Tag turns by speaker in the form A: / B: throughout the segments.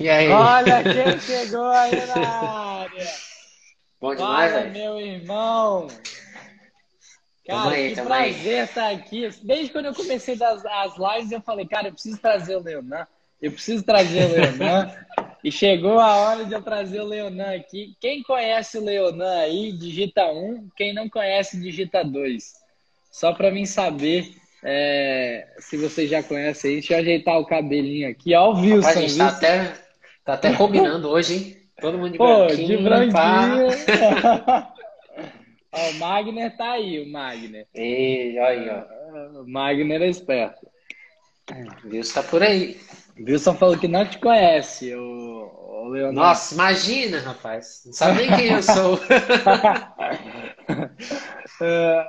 A: E aí?
B: Olha quem chegou aí na área!
A: Bom demais, velho.
B: meu irmão! Cara,
A: aí,
B: que prazer estar aqui. Desde quando eu comecei das, as lives, eu falei, cara, eu preciso trazer o Leonan. Eu preciso trazer o Leonan. e chegou a hora de eu trazer o Leonan aqui. Quem conhece o Leonan aí, digita um. Quem não conhece, digita dois. Só para mim saber é, se vocês já conhecem aí. Deixa eu ajeitar o cabelinho aqui. Ó, o Wilson.
A: Rapaz, a gente tá
B: Wilson.
A: até, tá até combinando hoje, hein? Todo mundo de
B: Pô,
A: branquinho.
B: de branquinho. Ó, o Magner tá aí, o Magner.
A: E olha aí, ó.
B: O Magner é esperto.
A: O Wilson tá por aí.
B: Wilson falou que não te conhece, o, o Leonardo.
A: Nossa, imagina, rapaz. Não sabe nem quem eu sou.
B: É,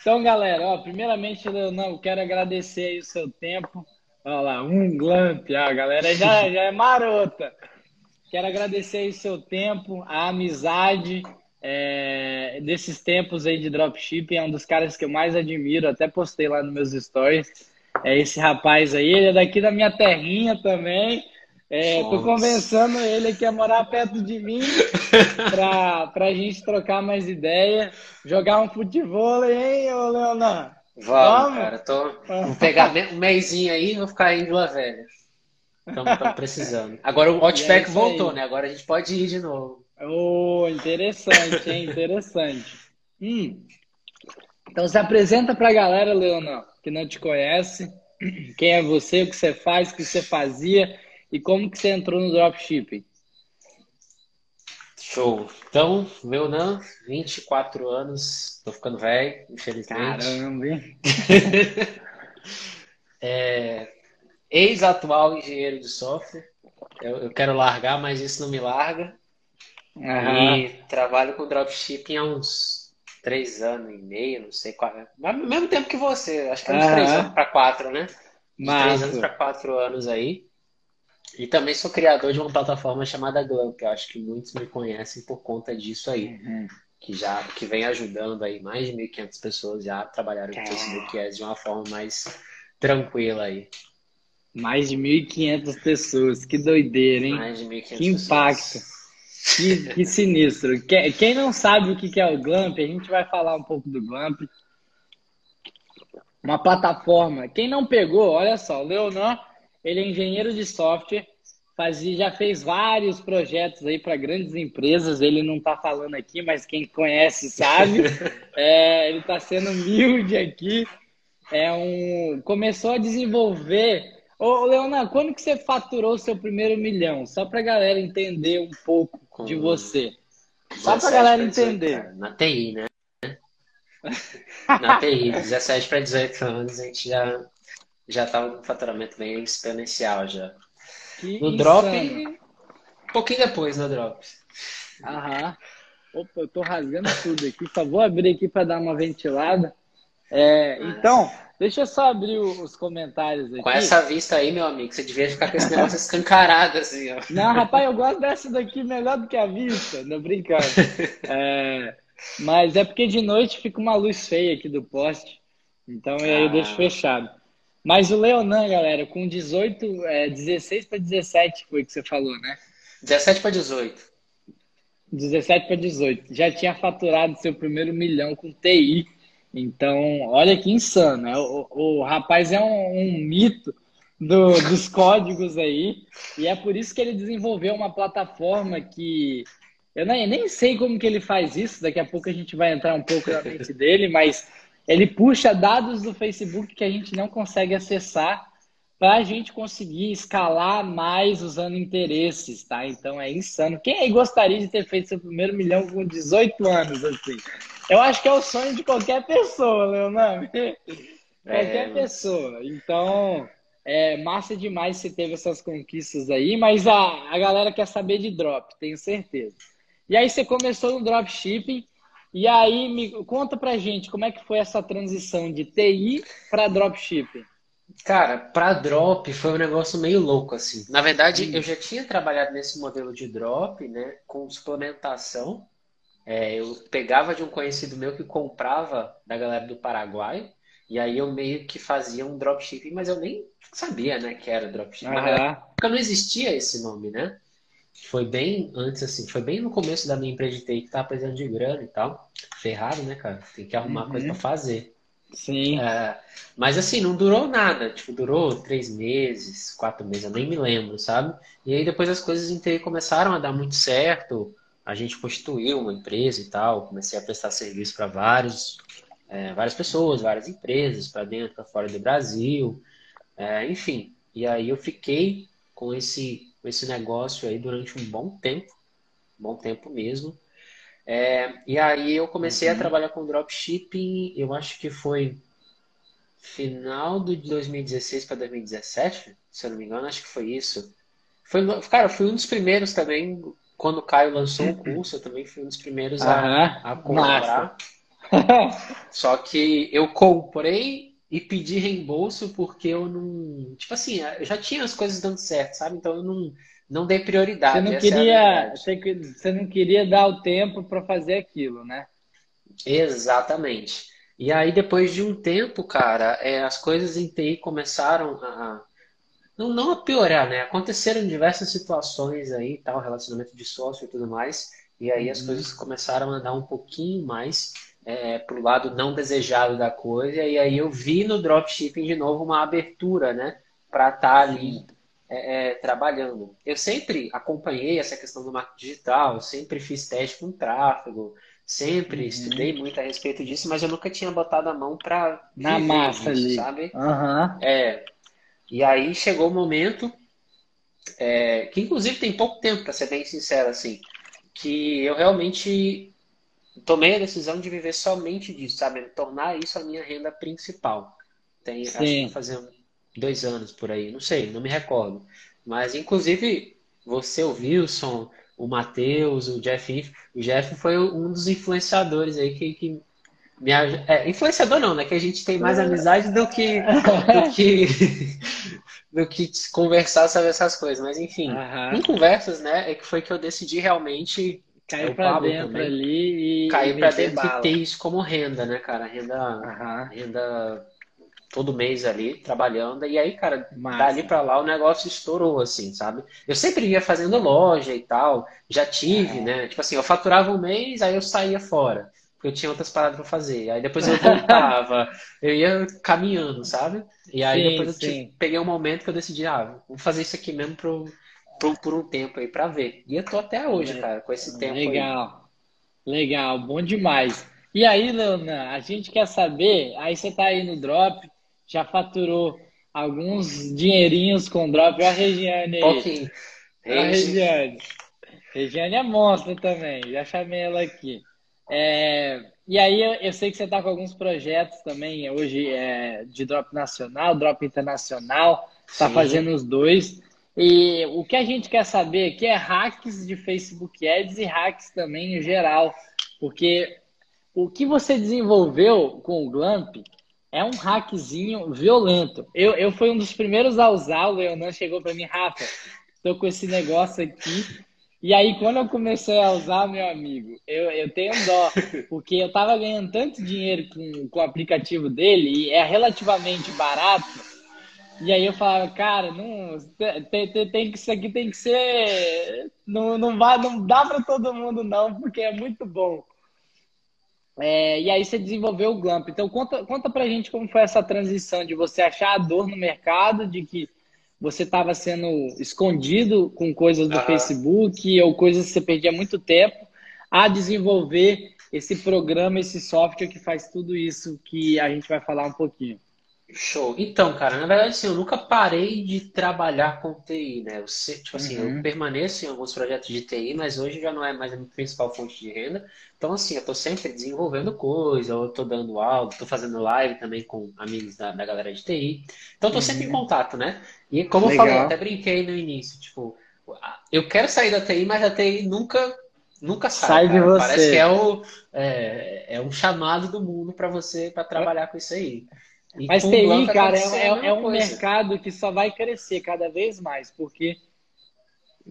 B: então, galera, ó, primeiramente, Leonardo, quero agradecer aí o seu tempo. Olha lá, um glamp, a galera já, já é marota. Quero agradecer aí o seu tempo, a amizade é, desses tempos aí de dropshipping. É um dos caras que eu mais admiro, até postei lá nos meus stories. É esse rapaz aí, ele é daqui da minha terrinha também. É, tô convencendo ele aqui a morar perto de mim pra, pra gente trocar mais ideia, jogar um futebol, hein, ô Leonan?
A: Vamos,
B: Vamos?
A: cara. Tô... Vou pegar um mêsinho aí e vou ficar em Vila Velha. Estamos precisando. Agora o
B: E é
A: Outback
B: isso aí.
A: voltou, né? Agora a gente pode ir de novo.
B: Oh, interessante, hein? Interessante. Hum. Então se apresenta pra galera, Leonan, que não te conhece. Quem é você, o que você faz, o que você fazia e como que você entrou no dropshipping.
A: Show. Então, meu não, 24 anos, tô ficando velho, infelizmente.
B: Caramba, hein?
A: É, ex-atual engenheiro de software. Eu, eu quero largar, mas isso não me larga.
B: Aham.
A: E trabalho com dropshipping há uns três anos e meio, não sei qual. Mas ao mesmo tempo que você, acho que é uns três
B: Aham.
A: anos para quatro, né? De três anos para quatro anos aí. E também sou criador de uma plataforma chamada Glamp, que eu acho que muitos me conhecem por conta disso aí.
B: Uhum.
A: Que já que vem ajudando aí mais de 1.500 pessoas já trabalharam com
B: Cara.
A: Facebook Ads de uma forma mais tranquila aí.
B: Mais de 1.500 pessoas, que doideira, hein?
A: Mais de 1.500
B: Que impacto.
A: pessoas.
B: Que, que sinistro. Que- Quem não sabe o que que é o Glamp, a gente vai falar um pouco do Glamp. Uma plataforma. Quem não pegou, olha só, o Leonan, ele é engenheiro de software, fazia, já fez vários projetos aí para grandes empresas. Ele não está falando aqui, mas quem conhece sabe. É, ele está sendo humilde aqui. É um, começou a desenvolver. Ô, Leonan, quando que você faturou o seu primeiro milhão? Só para a galera entender um pouco de
A: Com
B: você. Só pra
A: 17
B: galera
A: pra 18,
B: entender.
A: cara. Na TI, né? Na TI, 17 para 18 anos, a gente já, já tá com um faturamento bem exponencial já.
B: Que
A: No Drop, um pouquinho depois no Drop.
B: Aham. Opa, eu tô rasgando tudo aqui. Só vou abrir aqui para dar uma ventilada. É, então, deixa eu só abrir os comentários aqui.
A: Com essa vista aí, meu amigo, você devia ficar com esse negócio escancarado assim, ó.
B: Não, rapaz, eu gosto dessa daqui melhor do que a vista. Não brincando. É, mas é porque de noite fica uma luz feia aqui do poste. Então aí eu
A: Ah.
B: deixo fechado. Mas o Leonan, galera, com 18, é, 16 para 17 foi o que você falou, né?
A: 17 para 18.
B: 17 para 18. Já tinha faturado seu primeiro milhão com TI. Então, olha que insano. né? O, o, o rapaz é um, um mito do- dos códigos aí. E é por isso que ele desenvolveu uma plataforma que. Eu nem, nem sei como que ele faz isso. Daqui a pouco a gente vai entrar um pouco na mente dele, mas ele puxa dados do Facebook que a gente não consegue acessar para a gente conseguir escalar mais usando interesses, tá? Então é insano. Quem aí gostaria de ter feito seu primeiro milhão com 18 anos, assim? Eu acho que é o sonho de qualquer pessoa, Leonardo. Qualquer
A: É.
B: pessoa. Então, é massa demais você teve essas conquistas aí, mas a, a galera quer saber de drop, tenho certeza. E aí você começou no dropshipping, e aí me conta pra gente como é que foi essa transição de TI para dropshipping.
A: Cara, pra drop foi um negócio meio louco, assim. Na verdade,
B: Hum.
A: eu já tinha trabalhado nesse modelo de drop, né, com suplementação. É, eu pegava de um conhecido meu que comprava da galera do Paraguai E aí eu meio que fazia um dropshipping, mas eu nem sabia, né, que era dropshipping.
B: Uhum.
A: Porque não existia esse nome, né? Foi bem antes, assim, foi bem no começo da minha empresa de TI que tava precisando de grana e tal. Ferrado, né, cara? Tem que arrumar uhum. coisa pra fazer.
B: Sim.
A: É, mas assim, não durou nada. Tipo, durou três meses, quatro meses, eu nem me lembro, sabe? E aí depois as coisas em TI começaram a dar muito certo. A gente constituiu uma empresa e tal. Comecei a prestar serviço para vários, é, várias pessoas, várias empresas, para dentro, para fora do Brasil. É, enfim. E aí eu fiquei com esse, com esse negócio aí durante um bom tempo. Bom tempo mesmo. É, e aí eu comecei uhum. a trabalhar com dropshipping, eu acho que foi final de 2016 para 2017, se eu não me engano, acho que foi isso. Foi, cara, fui um dos primeiros também, quando o Caio lançou o curso, eu também fui um dos primeiros a, uhum. a comprar. Só que eu comprei e pedi reembolso porque eu não. Tipo assim, eu já tinha as coisas dando certo, sabe? Então eu não não dei prioridade.
B: Você não, queria, é você não queria dar o tempo para fazer aquilo, né?
A: Exatamente. E aí, depois de um tempo, cara, é, as coisas em TI começaram a. Não, não a piorar, né? Aconteceram diversas situações aí, tal, relacionamento de sócio e tudo mais. E aí as uhum. coisas começaram a andar um pouquinho mais é, pro lado não desejado da coisa. E aí eu vi no dropshipping de novo uma abertura, né? Para estar tá ali é, é, trabalhando. Eu sempre acompanhei essa questão do marketing digital, sempre fiz teste com tráfego, sempre uhum. estudei muito a respeito disso, mas eu nunca tinha botado a mão para
B: na massa disso, ali,
A: sabe?
B: Uhum.
A: É. E aí chegou o momento é, que inclusive tem pouco tempo, para ser bem sincero assim, que eu realmente tomei a decisão de viver somente disso, sabe? Tornar isso a minha renda principal. Tem, Sim. acho que fazer dois anos por aí, não sei, não me recordo. Mas, inclusive, você, o Wilson, o Matheus, o Jeff, o Jeff foi um dos influenciadores aí que, que me é, influenciador não, né? Que a gente tem mais amizade do que do que, do que conversar sobre essas coisas. Mas enfim, uhum. em conversas, né? É que foi que eu decidi realmente
B: cair é para dentro também, ali
A: e cair para dentro bala. e ter isso como renda, né, cara? Renda, uhum. renda todo mês ali trabalhando. E aí, cara, Massa. dali para lá o negócio estourou, assim, sabe? Eu sempre ia fazendo loja e tal. Já tive, é. né? Tipo assim, eu faturava um mês, aí eu saía fora. Porque eu tinha outras paradas para fazer. Aí depois eu voltava. eu ia caminhando, sabe? E aí sim, depois eu tipo, peguei um momento que eu decidi, ah, vou fazer isso aqui mesmo pro, pro, por um tempo aí para ver. E eu tô até hoje, cara, com esse tempo
B: Legal. Aí. Legal, bom demais. E aí, Leona, a gente quer saber, aí você tá aí no drop, já faturou alguns dinheirinhos com drop. Olha a Regiane aí.
A: Pouquinho.
B: Olha a Regiane. Regiane é monstro também, já chamei ela aqui. É, e aí eu, eu, sei que você está com alguns projetos também hoje é, de drop nacional, drop internacional, está fazendo os dois. E o que a gente quer saber aqui é hacks de Facebook Ads e hacks também em geral, porque o que você desenvolveu com o Glamp é um hackzinho violento. Eu, eu fui um dos primeiros a usar, o Leonan chegou para mim, Rafa, estou com esse negócio aqui. E aí, quando eu comecei a usar, meu amigo, eu, eu tenho dó, porque eu estava ganhando tanto dinheiro com, com o aplicativo dele, e é relativamente barato. E aí eu falava, cara, não, tem, tem, tem que, isso aqui tem que ser. Não, não, vai, não dá para todo mundo, não, porque é muito bom. É, e aí você desenvolveu o Glamp. Então conta, conta pra gente como foi essa transição de você achar a dor no mercado, de que você estava sendo escondido com coisas do uhum. Facebook ou coisas que você perdia muito tempo, a desenvolver esse programa, esse software que faz tudo isso que a gente vai falar um pouquinho.
A: Show. Então, cara, na verdade, assim, eu nunca parei de trabalhar com TI, né? Eu, tipo assim, uhum. eu permaneço em alguns projetos de TI, mas hoje já não é mais a minha principal fonte de renda. Então, assim, eu tô sempre desenvolvendo coisa, eu tô dando aula, tô fazendo live também com amigos da, da galera de TI. Então, eu tô uhum. sempre em contato, né? E como Legal. eu falei, até brinquei no início, tipo, eu quero sair da TI, mas a TI nunca nunca sai.
B: sai de você.
A: Parece que é, o, é, é um chamado do mundo para você para trabalhar com isso aí.
B: E Mas TI, cara, é, é, é um coisa. mercado que só vai crescer cada vez mais, porque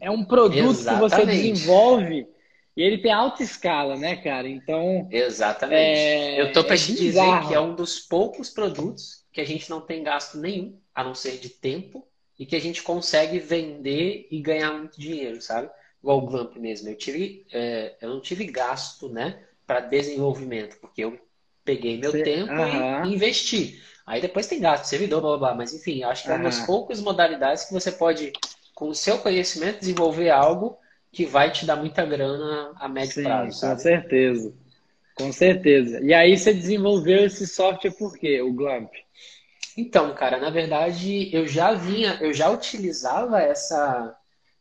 B: é um produto Exatamente. que você desenvolve E ele tem alta escala, né, cara? Então.
A: Exatamente. É... Eu tô para é te dizer que é um dos poucos produtos que a gente não tem gasto nenhum, a não ser de tempo, e que a gente consegue vender e ganhar muito dinheiro, sabe? Igual o Glamp mesmo. Eu tive, é, eu não tive gasto, né, para desenvolvimento, porque eu peguei meu tempo uhum. e investi. Aí depois tem gasto, servidor, blá blá blá. Mas enfim, acho que é uma das poucas modalidades que você pode, com o seu conhecimento, desenvolver algo que vai te dar muita grana a médio Sim, prazo.
B: Sabe? Com certeza. Com certeza. E aí você desenvolveu esse software por quê, o Glamp?
A: Então, cara, na verdade, eu já vinha, eu já utilizava essa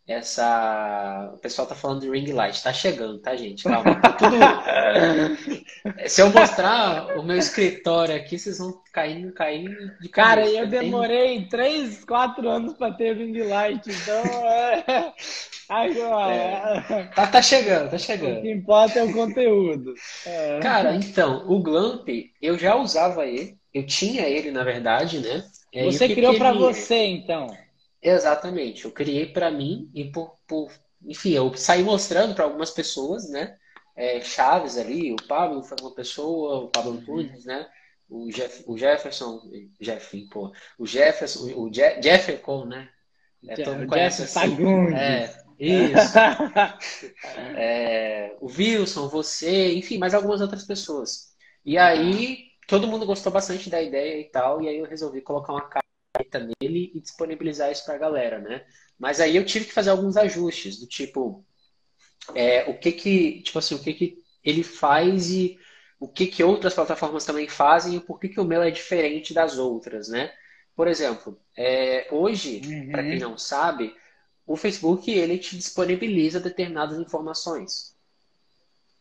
A: essa. O pessoal tá falando de ring light, tá chegando, tá, gente? Calma. Tá tudo... Se eu mostrar o meu escritório aqui, vocês vão caindo, caindo
B: de Cara, eu demorei tem... 3, 4 anos para ter ring light, então é. Agora.
A: É. Tá, tá chegando, tá chegando.
B: O que importa é o conteúdo.
A: É. Cara, então, o Glamp, eu já usava ele. Eu tinha ele, na verdade, né?
B: Você criou para ele... você, então.
A: Exatamente. Eu criei para mim e por, por, enfim, eu saí mostrando para algumas pessoas, né? É, chaves ali, o Pablo foi uma pessoa, o Pablo Antunes, né? O, Jeff, o Jefferson, Jeff, pô, o Jefferson, o Je, Jefferson, né?
B: É, todo mundo conhece assim.
A: É, isso. é, o Wilson, você, enfim, mais algumas outras pessoas. E aí, todo mundo gostou bastante da ideia e tal, e aí eu resolvi colocar uma nele e disponibilizar isso para a galera, né? Mas aí eu tive que fazer alguns ajustes, do tipo, é, o que que, tipo assim, o que que ele faz e o que que outras plataformas também fazem e por que que o meu é diferente das outras, né? Por exemplo, é, hoje, uhum. para quem não sabe, o Facebook ele te disponibiliza determinadas informações.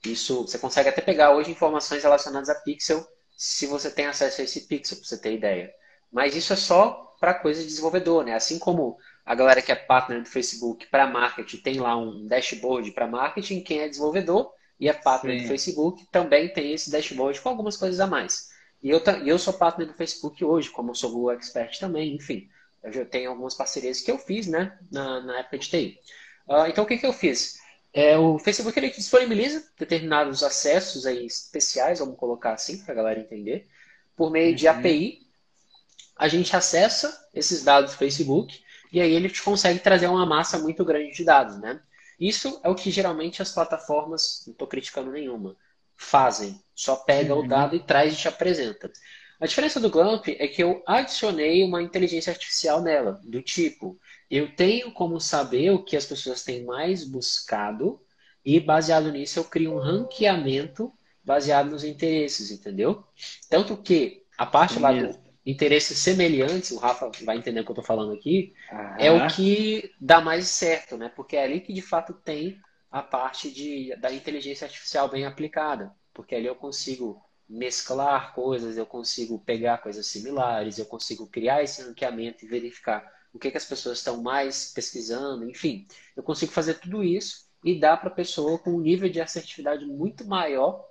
A: Isso você consegue até pegar hoje informações relacionadas a Pixel se você tem acesso a esse Pixel, para você ter ideia. Mas isso é só para coisa de desenvolvedor, né? Assim como a galera que é partner do Facebook para marketing tem lá um dashboard para marketing, quem é desenvolvedor e é partner Sim. do Facebook também tem esse dashboard com algumas coisas a mais. E eu, eu sou partner do Facebook hoje, como eu sou Google Expert também, enfim. Eu já tenho algumas parcerias que eu fiz, né, na, na época de TI. Uh, então, o que, que eu fiz? É, o Facebook ele disponibiliza determinados acessos aí especiais, vamos colocar assim, para a galera entender, por meio de uhum. API, a gente acessa esses dados do Facebook e aí ele te consegue trazer uma massa muito grande de dados, né? Isso é o que geralmente as plataformas, não estou criticando nenhuma, fazem. Só pega uhum. o dado e traz e te apresenta. A diferença do Glamp é que eu adicionei uma inteligência artificial nela, do tipo, eu tenho como saber o que as pessoas têm mais buscado e baseado nisso eu crio um ranqueamento baseado nos interesses, entendeu? Tanto que a parte lá do, interesses semelhantes, o Rafa vai entender o que eu estou falando aqui, é o que dá mais certo, né? Porque é ali que de fato tem a parte de, da inteligência artificial bem aplicada. Porque ali eu consigo mesclar coisas, eu consigo pegar coisas similares, eu consigo criar esse ranqueamento e verificar o que, que as pessoas estão mais pesquisando, enfim. Eu consigo fazer tudo isso e dar para a pessoa com um nível de assertividade muito maior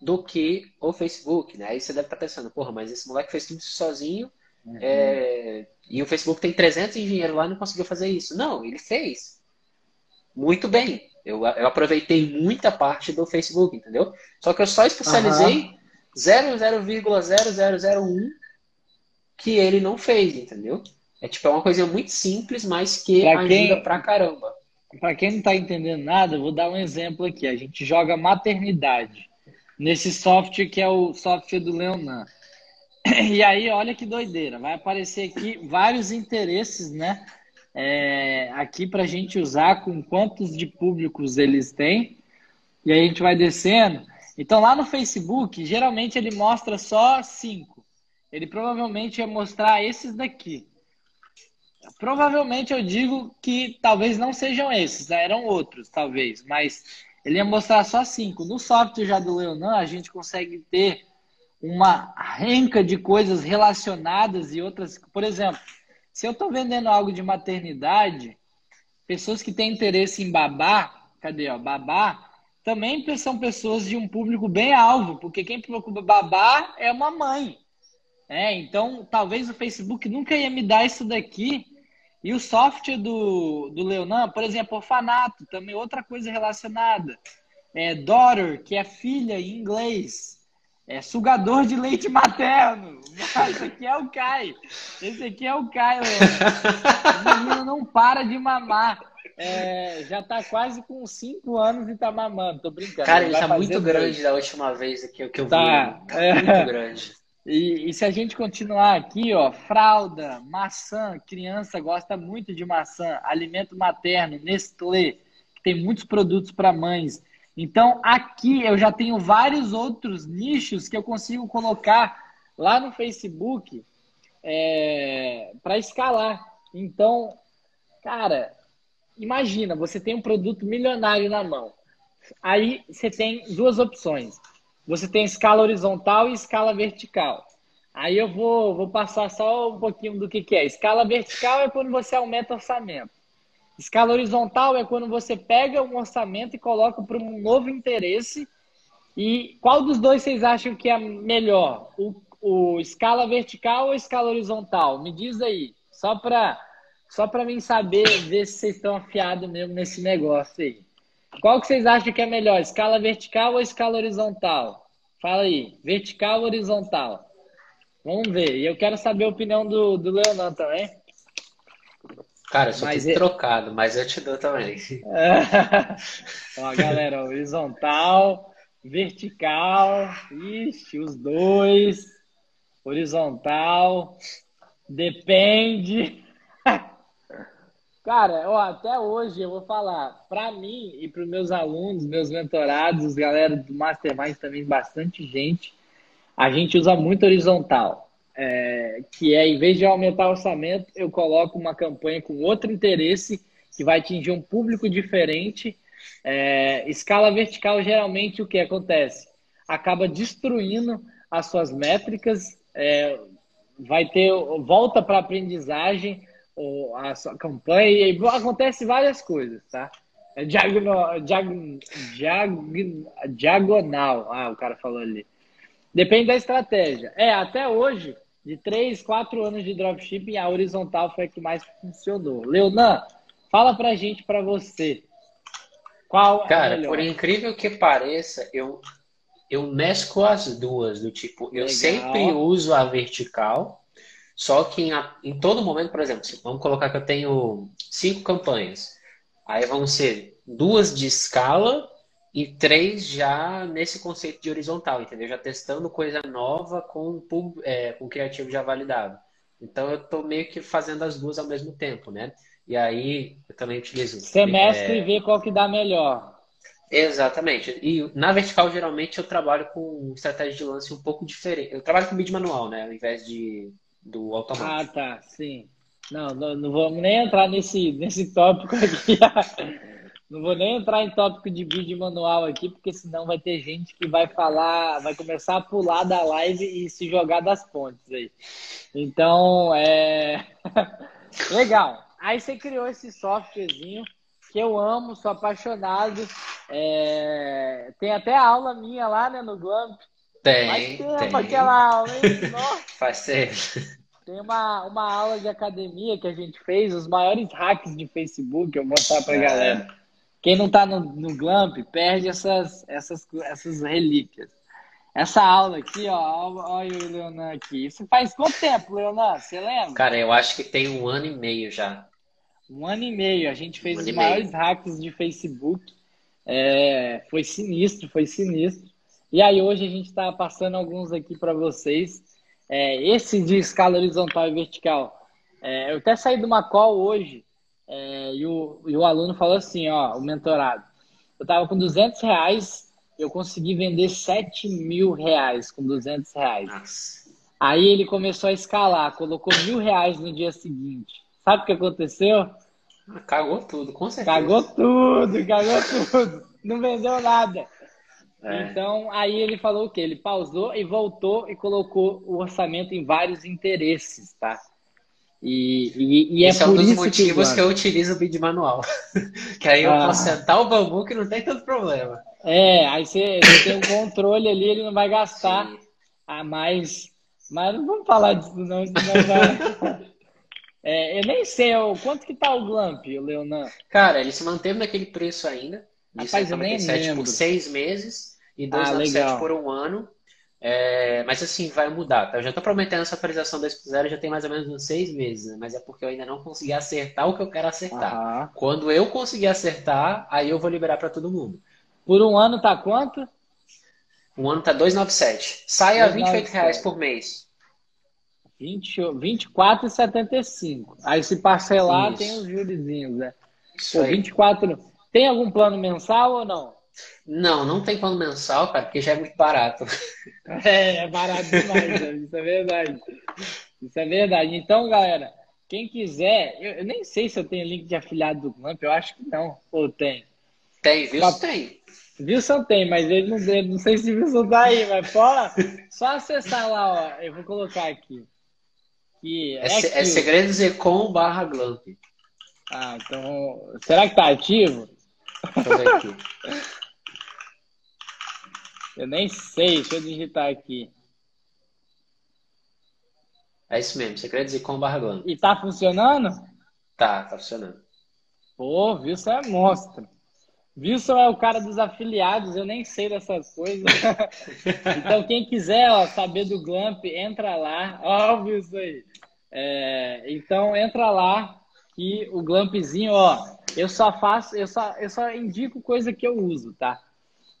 A: do que o Facebook, né? Aí você deve estar pensando, porra, mas esse moleque fez tudo isso sozinho uhum. é... e o Facebook tem 300 engenheiros lá e não conseguiu fazer isso. Não, ele fez. Muito bem. Eu, eu aproveitei muita parte do Facebook, entendeu? Só que eu só especializei uhum. 0,0001 que ele não fez, entendeu? É tipo, é uma coisa muito simples, mas que pra ajuda quem, pra caramba.
B: Para quem não tá entendendo nada, eu vou dar um exemplo aqui. A gente joga maternidade nesse software que é o software do Leonan. E aí, olha que doideira, vai aparecer aqui vários interesses, né? É, aqui para a gente usar com quantos de públicos eles têm. E aí a gente vai descendo. Então lá no Facebook, geralmente ele mostra só cinco. Ele provavelmente ia mostrar esses daqui. Provavelmente eu digo que talvez não sejam esses, eram outros, talvez, mas ele ia mostrar só cinco. No software já do Leonan, a gente consegue ter uma renca de coisas relacionadas e outras. Por exemplo, se eu estou vendendo algo de maternidade, pessoas que têm interesse em babá, cadê, ó, babá, também são pessoas de um público bem alvo, porque quem procura babá é uma mãe. É, então, talvez o Facebook nunca ia me dar isso daqui e o software do, do Leonan, por exemplo, orfanato, também outra coisa relacionada. É daughter, que é filha em inglês. É sugador de leite materno. Esse aqui é o Caio. Esse aqui é o Caio. O menino não para de mamar. É, já tá quase com 5 anos e tá mamando. Tô brincando.
A: Cara, ele, ele tá muito grande da última vez que, que eu
B: tá.
A: vi. Tá é. muito grande.
B: E, e, se a gente continuar aqui, ó, fralda, maçã, criança gosta muito de maçã, alimento materno, Nestlé, que tem muitos produtos para mães. Então, aqui eu já tenho vários outros nichos que eu consigo colocar lá no Facebook é, para escalar. Então, cara, imagina, você tem um produto milionário na mão. Aí você tem duas opções. Você tem escala horizontal e escala vertical. Aí eu vou, vou passar só um pouquinho do que, que é. Escala vertical é quando você aumenta o orçamento. Escala horizontal é quando você pega um orçamento e coloca para um novo interesse. E qual dos dois vocês acham que é melhor? O, o escala vertical ou escala horizontal? Me diz aí, só para só para mim saber ver se vocês estão afiados mesmo nesse negócio aí. Qual que vocês acham que é melhor, escala vertical ou escala horizontal? Fala aí, vertical ou horizontal? Vamos ver. E eu quero saber a opinião do, do Leonan também.
A: Cara, eu sou mas trocado, mas eu te dou também.
B: Ó, galera, horizontal, vertical, ixi, os dois, horizontal, depende. Cara, ó, até hoje eu vou falar, para mim e para os meus alunos, meus mentorados, os galera do Mastermind também, bastante gente, a gente usa muito horizontal. É, que é, em vez de aumentar o orçamento, eu coloco uma campanha com outro interesse que vai atingir um público diferente. É, escala vertical, geralmente, o que acontece? Acaba destruindo as suas métricas, é, vai ter volta para a aprendizagem, a sua campanha, e acontece várias coisas, tá? É diagonal, diag, diag, diagonal. Ah, o cara falou ali. Depende da estratégia. É, até hoje, de 3, 4 anos de dropshipping, a horizontal foi a que mais funcionou. Leonan, fala pra gente, pra você. Qual
A: Cara,
B: é
A: por incrível que pareça, eu, eu mesclo as duas, do tipo, Legal. eu sempre uso a vertical, só que em, em todo momento, por exemplo, vamos colocar que eu tenho cinco campanhas. Aí vão ser duas de escala e três já nesse conceito de horizontal, entendeu? Já testando coisa nova com, é, com criativo já validado. Então eu estou meio que fazendo as duas ao mesmo tempo, né? E aí eu também utilizo.
B: Semestre é... e vê qual que dá melhor.
A: Exatamente. E na vertical, geralmente, eu trabalho com estratégia de lance um pouco diferente. Eu trabalho com bid manual, né? Ao invés de do automático.
B: Ah, tá. Sim. Não, não, não vamos nem entrar nesse, nesse tópico aqui. Não vou nem entrar em tópico de vídeo manual aqui, porque senão vai ter gente que vai falar, vai começar a pular da live e se jogar das pontes aí. Então, é. Legal. Aí você criou esse softwarezinho que eu amo, sou apaixonado. É... Tem até aula minha lá, né, no Glump.
A: Tem. Faz tempo tem.
B: aquela aula, hein?
A: Faz tempo.
B: Tem uma, uma aula de academia que a gente fez, os maiores hacks de Facebook, eu vou mostrar pra é. galera. Quem não está no, no Glamp perde essas, essas, essas relíquias. Essa aula aqui, ó, olha o Leonan aqui. Isso faz quanto tempo, Leonan? Você lembra?
A: Cara, eu acho que tem um ano e meio já.
B: Um ano e meio. A gente fez um os maiores meio. hacks de Facebook. É, foi sinistro, foi sinistro. E aí hoje a gente está passando alguns aqui para vocês. É, esse de escala horizontal e vertical. É, eu até saí de uma call hoje é, e, o, e o aluno falou assim, ó, o mentorado, eu tava com 200 reais, eu consegui vender 7 mil reais com 200 reais. Nossa. Aí ele começou a escalar, colocou mil reais no dia seguinte. Sabe o que aconteceu?
A: Cagou tudo, com certeza.
B: Cagou tudo, cagou tudo. Não vendeu nada. É. Então, aí ele falou o quê? Ele pausou e voltou e colocou o orçamento em vários interesses, tá? E, e, e é é um
A: dos motivos que, que, eu utilizo o bid manual. que aí eu ah. posso sentar o bambu que não tem tanto problema.
B: É, aí você, você tem um controle ali, ele não vai gastar Sim. a mais. Mas não vamos falar disso, não. vai... é, eu nem sei, ó, quanto que tá o Glamp, o Leonan?
A: Cara, ele se manteve naquele preço ainda. Rapaz, 197 por seis meses e 297 ah, por um ano. É, mas assim, vai mudar. Tá? Eu já estou prometendo essa atualização 2.0 já tem mais ou menos uns seis meses, né? mas é porque eu ainda não consegui acertar o que eu quero acertar. Quando eu conseguir acertar, aí eu vou liberar para todo mundo.
B: Por um ano tá quanto?
A: Um ano tá 297. Sai a 28 reais por mês.
B: 24,75. Aí se parcelar, Isso. tem os jurozinhos, né? Isso Pô, 24. Tem algum plano mensal ou não?
A: Não, não tem plano mensal, cara, porque já é muito barato.
B: É, é barato demais, né? isso é verdade. Isso é verdade. Então, galera, quem quiser, eu, eu, nem sei se eu tenho link de afiliado do Clamp, eu acho que não. Ou tem?
A: Tem, viu? Mas, tem.
B: Wilson tem, mas ele não, ele, não sei se Wilson tá aí, mas fora, só acessar lá, ó. Eu vou colocar aqui.
A: Que é, é, é segredosecom barra Glamp.
B: Ah, então. Será que tá ativo? Deixa eu ver aqui. eu nem sei, deixa eu digitar aqui.
A: É isso mesmo, segredosecom barra Glamp.
B: E tá funcionando?
A: Tá, tá funcionando.
B: Pô, Wilson é monstro. Wilson é o cara dos afiliados, eu nem sei dessas coisas. então, quem quiser ó, saber do Glamp, entra lá. Ó, o Wilson aí. É, então, entra lá que o Glampzinho, ó, eu só faço, eu só, eu só indico coisa que eu uso, tá?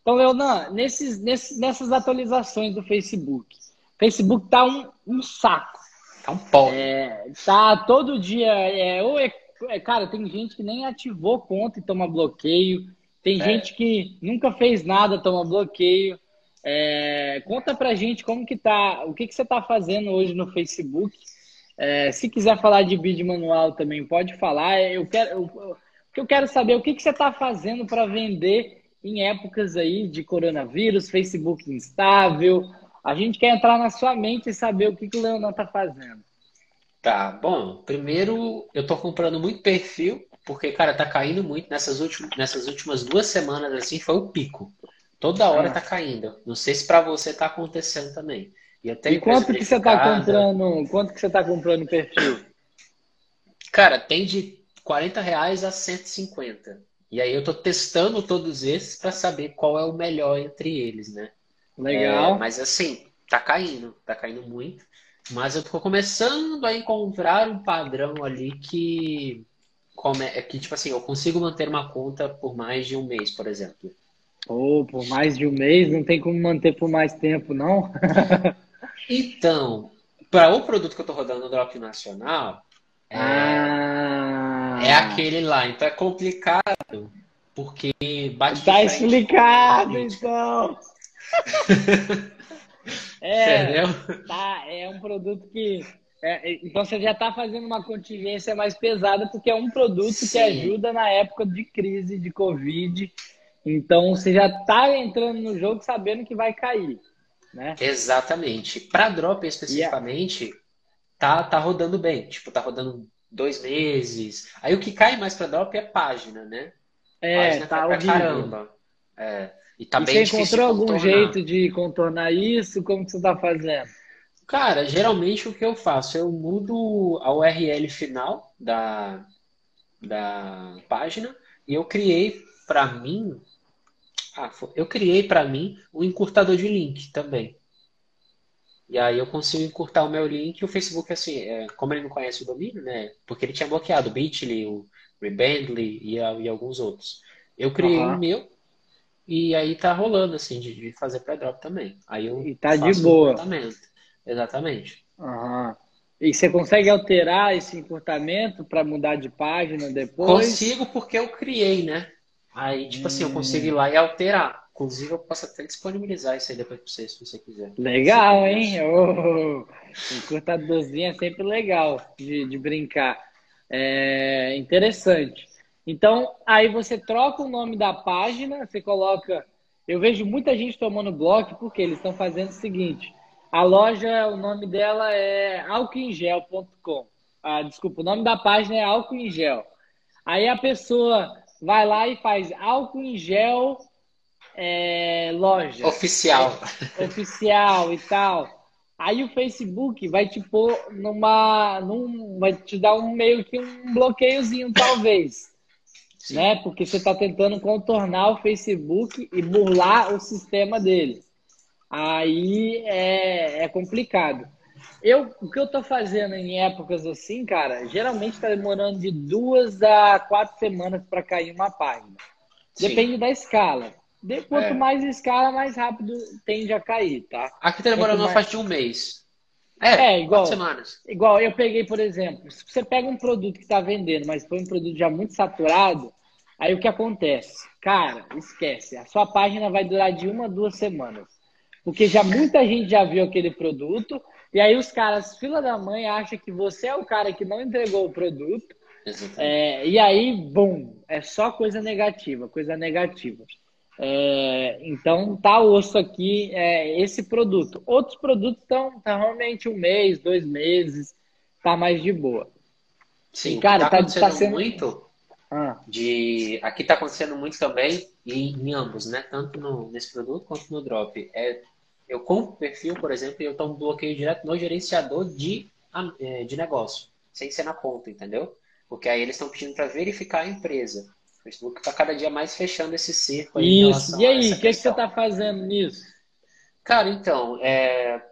B: Então, Leonan, nesses, nesses, nessas atualizações do Facebook, Facebook tá um, um saco.
A: Tá um pau.
B: É, tá todo dia, é, ou é, é, cara, tem gente que nem ativou conta e toma bloqueio. Tem é. gente que nunca fez nada, toma bloqueio. É, conta pra gente como que tá, o que, que você tá fazendo hoje no Facebook. É, se quiser falar de vídeo manual também, pode falar. Eu quero, eu, eu quero saber o que, que você está fazendo para vender em épocas aí de coronavírus, Facebook instável. A gente quer entrar na sua mente e saber o que, que o Leonardo está fazendo.
A: Tá, bom, primeiro eu tô comprando muito perfil porque, cara, tá caindo muito nessas últimas, nessas últimas duas semanas, assim, foi o pico. Toda hora ah. tá caindo. Não sei se para você tá acontecendo também.
B: E, até e quanto que você tá comprando? Quanto que você tá comprando perfil?
A: Cara, tem de 40 reais a 150. E aí eu tô testando todos esses para saber qual é o melhor entre eles, né?
B: Legal.
A: É, mas assim, tá caindo, tá caindo muito. Mas eu tô começando a encontrar um padrão ali que como é que, tipo assim, eu consigo manter uma conta por mais de um mês, por exemplo.
B: Ou oh, por mais de um mês, não tem como manter por mais tempo, não?
A: então, para o produto que eu estou rodando no Drop Nacional, é, ah. é aquele lá. Então é complicado, porque
B: bate Tá explicado, então. é, Entendeu? Tá, é um produto que é, é, então você já está fazendo uma contingência mais pesada, porque é um produto Sim. que ajuda na época de crise, de Covid. Então você já está entrando no jogo sabendo que vai cair. Né?
A: Exatamente. Para drop especificamente, yeah. tá, tá rodando bem. Tipo, tá rodando dois meses. Aí o que cai mais para drop é página, né?
B: É, página tá pra caramba. É. E tá e bem você encontrou algum jeito de contornar isso? Como você está fazendo?
A: Cara, geralmente o que eu faço? Eu mudo a URL final da, da página e eu criei para mim. Ah, eu criei para mim um encurtador de link também. E aí eu consigo encurtar o meu link e o Facebook, assim, é, como ele não conhece o domínio, né? Porque ele tinha bloqueado o Bitly, o Rebandly e, e alguns outros. Eu criei o uhum. meu e aí tá rolando, assim, de, de fazer pré-drop também. Aí eu
B: e tá de boa.
A: Exatamente.
B: Uhum. E você consegue alterar esse encurtamento para mudar de página depois?
A: Consigo porque eu criei, né? Aí, tipo hum. assim, eu consigo ir lá e alterar. Inclusive, eu posso até disponibilizar isso aí depois para você, se você quiser.
B: Legal, hein? Oh, encurtadorzinho é sempre legal de, de brincar. É interessante. Então, aí você troca o nome da página, você coloca. Eu vejo muita gente tomando bloco porque eles estão fazendo o seguinte: a loja, o nome dela é álcoolingel.com. Ah, desculpa, o nome da página é álcool em gel. Aí a pessoa vai lá e faz álcool em gel é, loja.
A: Oficial.
B: É, oficial e tal. Aí o Facebook vai te pôr numa. Num, vai te dar um meio que um bloqueiozinho, talvez. Sim. né? Porque você está tentando contornar o Facebook e burlar o sistema dele. Aí é, é complicado. Eu, o que eu tô fazendo em épocas assim, cara, geralmente está demorando de duas a quatro semanas para cair uma página. Depende Sim. da escala. De, quanto é. mais escala, mais rápido tende a cair, tá?
A: Aqui tá demorando mais... faz de um mês.
B: É, é igual, semanas. Igual eu peguei, por exemplo, se você pega um produto que está vendendo, mas foi um produto já muito saturado, aí o que acontece? Cara, esquece. A sua página vai durar de uma a duas semanas. Porque já muita gente já viu aquele produto, e aí os caras, fila da mãe, acham que você é o cara que não entregou o produto. É, e aí, bom, é só coisa negativa, coisa negativa. É, então tá osso aqui é, esse produto. Outros produtos estão tá realmente um mês, dois meses, tá mais de boa.
A: Sim, e, cara, tá, tá acontecendo tá sendo... muito. Ah. De aqui tá acontecendo muito também e em ambos, né? Tanto no, nesse produto quanto no drop. É, eu compro o perfil, por exemplo, e eu tomo bloqueio direto no gerenciador de, é, de negócio, sem ser na conta, entendeu? Porque aí eles estão pedindo para verificar a empresa. O Facebook está cada dia mais fechando esse cerco.
B: Isso. E aí, o que, que você está fazendo nisso?
A: Cara, então, é...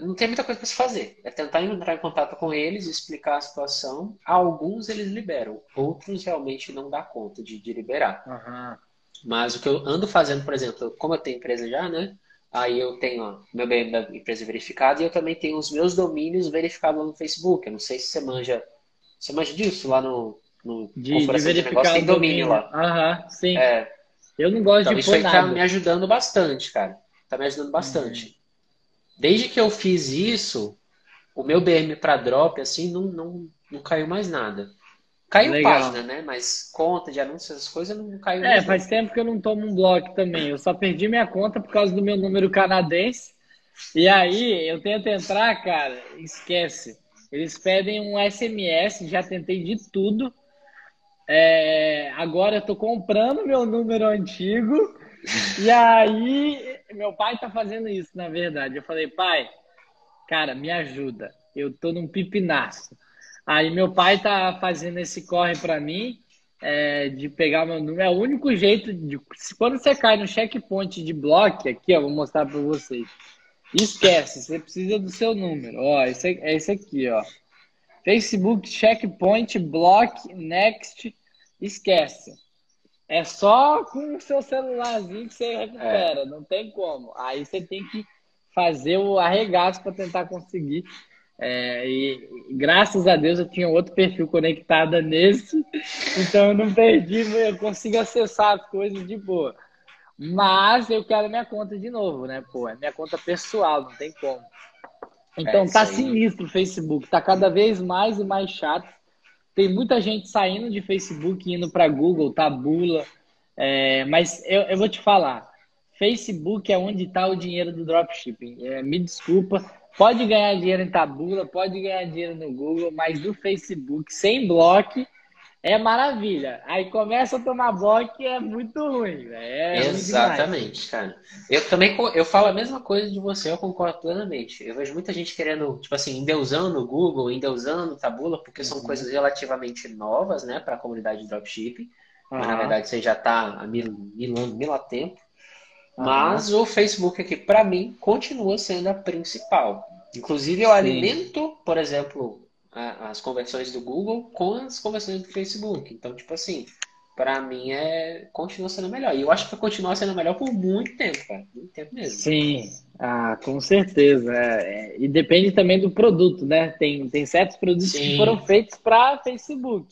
A: não tem muita coisa para se fazer. É tentar entrar em contato com eles, explicar a situação. Alguns eles liberam, outros realmente não dá conta de, de liberar. Uhum. Mas o que eu ando fazendo, por exemplo, como eu tenho empresa já, né? Aí eu tenho ó, meu BM da empresa verificado e eu também tenho os meus domínios verificados no Facebook. Eu não sei se você manja. Você manja disso lá no, no
B: de, de verificar de tem domínio, domínio lá. Aham, sim.
A: É.
B: Eu não gosto então, de
A: isso aí tá me ajudando bastante, cara. Tá me ajudando bastante. Uhum. Desde que eu fiz isso, o meu BM para drop, assim, não, não, não caiu mais nada. Caiu Legal. página, né? Mas conta de anúncios, essas coisas não caiu
B: É, faz tempo que eu não tomo um bloco também. Eu só perdi minha conta por causa do meu número canadense. E aí, eu tento entrar, cara, esquece. Eles pedem um SMS, já tentei de tudo. É, agora eu tô comprando meu número antigo. e aí, meu pai tá fazendo isso, na verdade. Eu falei, pai, cara, me ajuda. Eu tô num pipinaço. Aí meu pai tá fazendo esse corre para mim. É, de pegar meu número. É o único jeito de. Quando você cai no checkpoint de bloco, aqui, ó, vou mostrar para vocês. Esquece, você precisa do seu número. Ó, esse é, esse aqui, ó. Facebook checkpoint block next esquece. É só com o seu celularzinho que você recupera, é. não tem como. Aí você tem que fazer o arregaço para tentar conseguir. É, e, e, graças a Deus eu tinha outro perfil conectado nesse, então eu não perdi, eu consigo acessar as coisas de boa. Mas eu quero minha conta de novo, né? Pô, é minha conta pessoal, não tem como. Então é tá sinistro o Facebook, tá cada vez mais e mais chato. Tem muita gente saindo de Facebook indo para Google, tabula. É, mas eu, eu, vou te falar, Facebook é onde está o dinheiro do dropshipping. É, me desculpa, pode ganhar dinheiro em tabula, pode ganhar dinheiro no Google, mas do Facebook sem bloco é maravilha. Aí começa a tomar bloco e é muito ruim. É
A: Exatamente, cara. Eu também eu falo a mesma coisa de você, eu concordo plenamente. Eu vejo muita gente querendo, tipo assim, endeusando o Google, endeusando Tabula, porque são uhum. coisas relativamente novas, né, para a comunidade de dropshipping. Uhum. Mas na verdade você já está há mil, mil mil a tempo. Uhum. Mas o Facebook aqui, para mim, continua sendo a principal. Inclusive, eu Sim. alimento, por exemplo, as conversões do Google com as conversões do Facebook. Então, tipo assim, para mim é continua sendo melhor. E eu acho que vai continuar sendo melhor por muito tempo, cara. Muito tempo mesmo.
B: Sim, ah, com certeza. É, e depende também do produto, né? Tem, tem certos produtos Sim. que foram feitos para Facebook.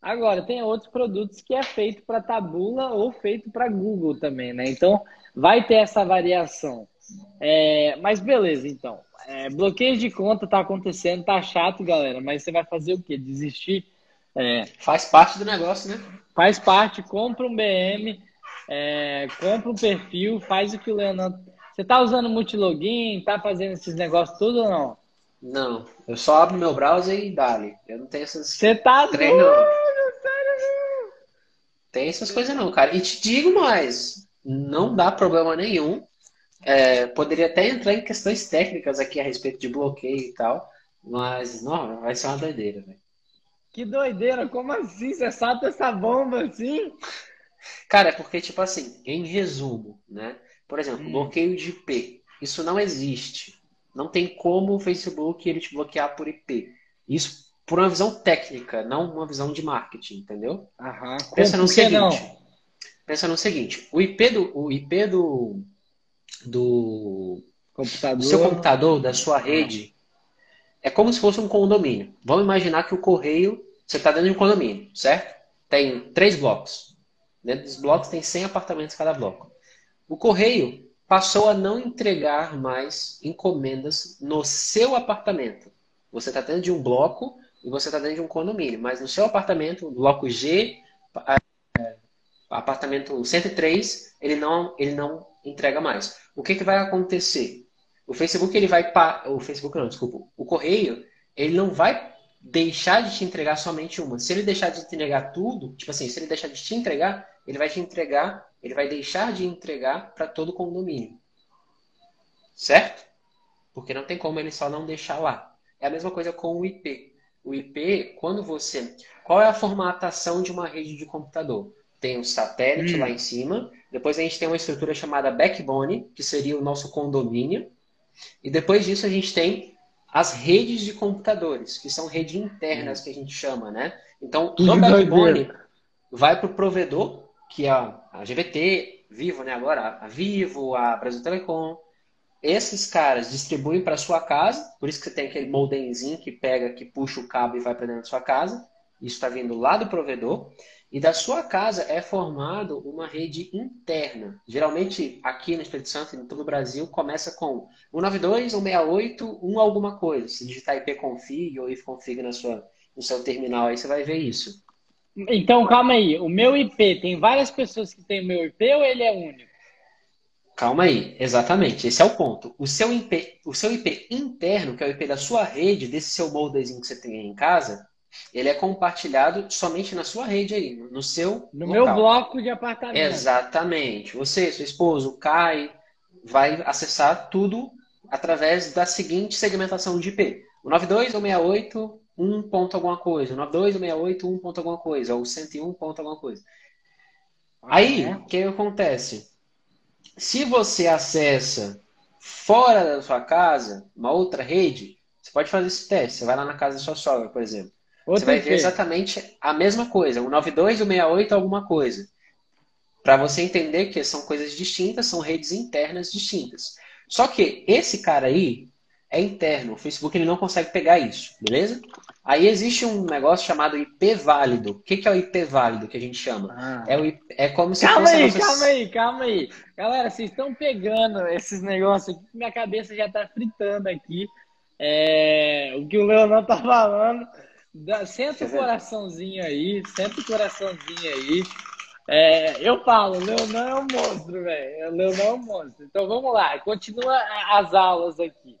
B: Agora, tem outros produtos que é feito para Tabula ou feito para Google também, né? Então, vai ter essa variação. É, mas beleza, então. É, bloqueio de conta tá acontecendo, tá chato, galera, mas você vai fazer o quê? Desistir?
A: É, faz parte do negócio, né?
B: Faz parte, compra um BM, é, compra um perfil, faz o que o Leonardo. Você tá usando multilogin, tá fazendo esses negócios tudo ou não?
A: Não, eu só abro meu browser e dali. Eu não tenho essas.
B: Você tá
A: sério? Tem essas coisas não, cara. E te digo mais, não dá problema nenhum é, poderia até entrar em questões técnicas aqui a respeito de bloqueio e tal, mas não, vai ser uma doideira, velho.
B: Que doideira, como assim? Você sabe essa bomba assim?
A: Cara, é porque, tipo assim, em resumo, né? Por exemplo, hum. bloqueio de IP. Isso não existe. Não tem como o Facebook ele te bloquear por IP. Isso por uma visão técnica, não uma visão de marketing, entendeu?
B: Aham.
A: Pensa no seguinte. Não? Pensa no seguinte. O IP do, o IP do, do computador. do seu computador, da sua rede, é como se fosse um condomínio. Vamos imaginar que o correio, você está dentro de um condomínio, certo? Tem três blocos. Dentro dos blocos tem 100 apartamentos cada bloco. O correio passou a não entregar mais encomendas no seu apartamento. Você está dentro de um bloco e você está dentro de um condomínio, mas no seu apartamento, bloco G, apartamento 103, ele não, ele não entrega mais. O que, que vai acontecer? O Facebook ele vai pa... o Facebook não, desculpa, o correio ele não vai deixar de te entregar somente uma. Se ele deixar de te entregar tudo, tipo assim, se ele deixar de te entregar, ele vai te entregar, ele vai deixar de entregar para todo o condomínio. Certo? Porque não tem como ele só não deixar lá. É a mesma coisa com o IP. O IP, quando você. Qual é a formatação de uma rede de computador? Tem um satélite hum. lá em cima, depois a gente tem uma estrutura chamada backbone, que seria o nosso condomínio, e depois disso a gente tem as redes de computadores, que são redes internas que a gente chama, né? Então, no backbone vai para o provedor, que é a GVT, Vivo, né? Agora a Vivo, a Brasil Telecom. Esses caras distribuem para sua casa, por isso que você tem aquele modemzinho que pega, que puxa o cabo e vai para dentro da sua casa. Isso está vindo lá do provedor. E da sua casa é formado uma rede interna. Geralmente, aqui no Espírito Santo e em todo o Brasil, começa com 192, 168, 1 alguma coisa. Se digitar ipconfig ou ifconfig na sua, no seu terminal, aí você vai ver isso.
B: Então, calma aí. O meu IP, tem várias pessoas que têm o meu IP ou ele é único?
A: Calma aí, exatamente. Esse é o ponto. O seu IP, o seu IP interno, que é o IP da sua rede, desse seu moldezinho que você tem aí em casa, ele é compartilhado somente na sua rede aí, no seu
B: No local. meu bloco de apartamento.
A: Exatamente. Você, seu esposo, o Kai, vai acessar tudo através da seguinte segmentação de IP. O 92.168, 1 ponto alguma coisa. O 92.168, 1 ponto alguma coisa. Ou 101 ponto alguma coisa. Aí, o que acontece? Se você acessa fora da sua casa, uma outra rede, você pode fazer esse teste. Você vai lá na casa da sua sogra, por exemplo. Outro você vai ver exatamente a mesma coisa, o 92 e o 68 alguma coisa. Para você entender que são coisas distintas, são redes internas distintas. Só que esse cara aí é interno, o Facebook ele não consegue pegar isso, beleza? Aí existe um negócio chamado IP válido. O que, que é o IP válido que a gente chama? Ah. É, o IP, é como se
B: calma
A: fosse.
B: Aí, nossa... Calma aí, calma aí. Galera, vocês estão pegando esses negócios aqui, minha cabeça já está fritando aqui. É... O que o Leonardo tá falando. Senta o coraçãozinho aí, senta o coraçãozinho aí. É, eu falo, Leonan é um monstro, velho. Leonan é um monstro. Então vamos lá, continua as aulas aqui.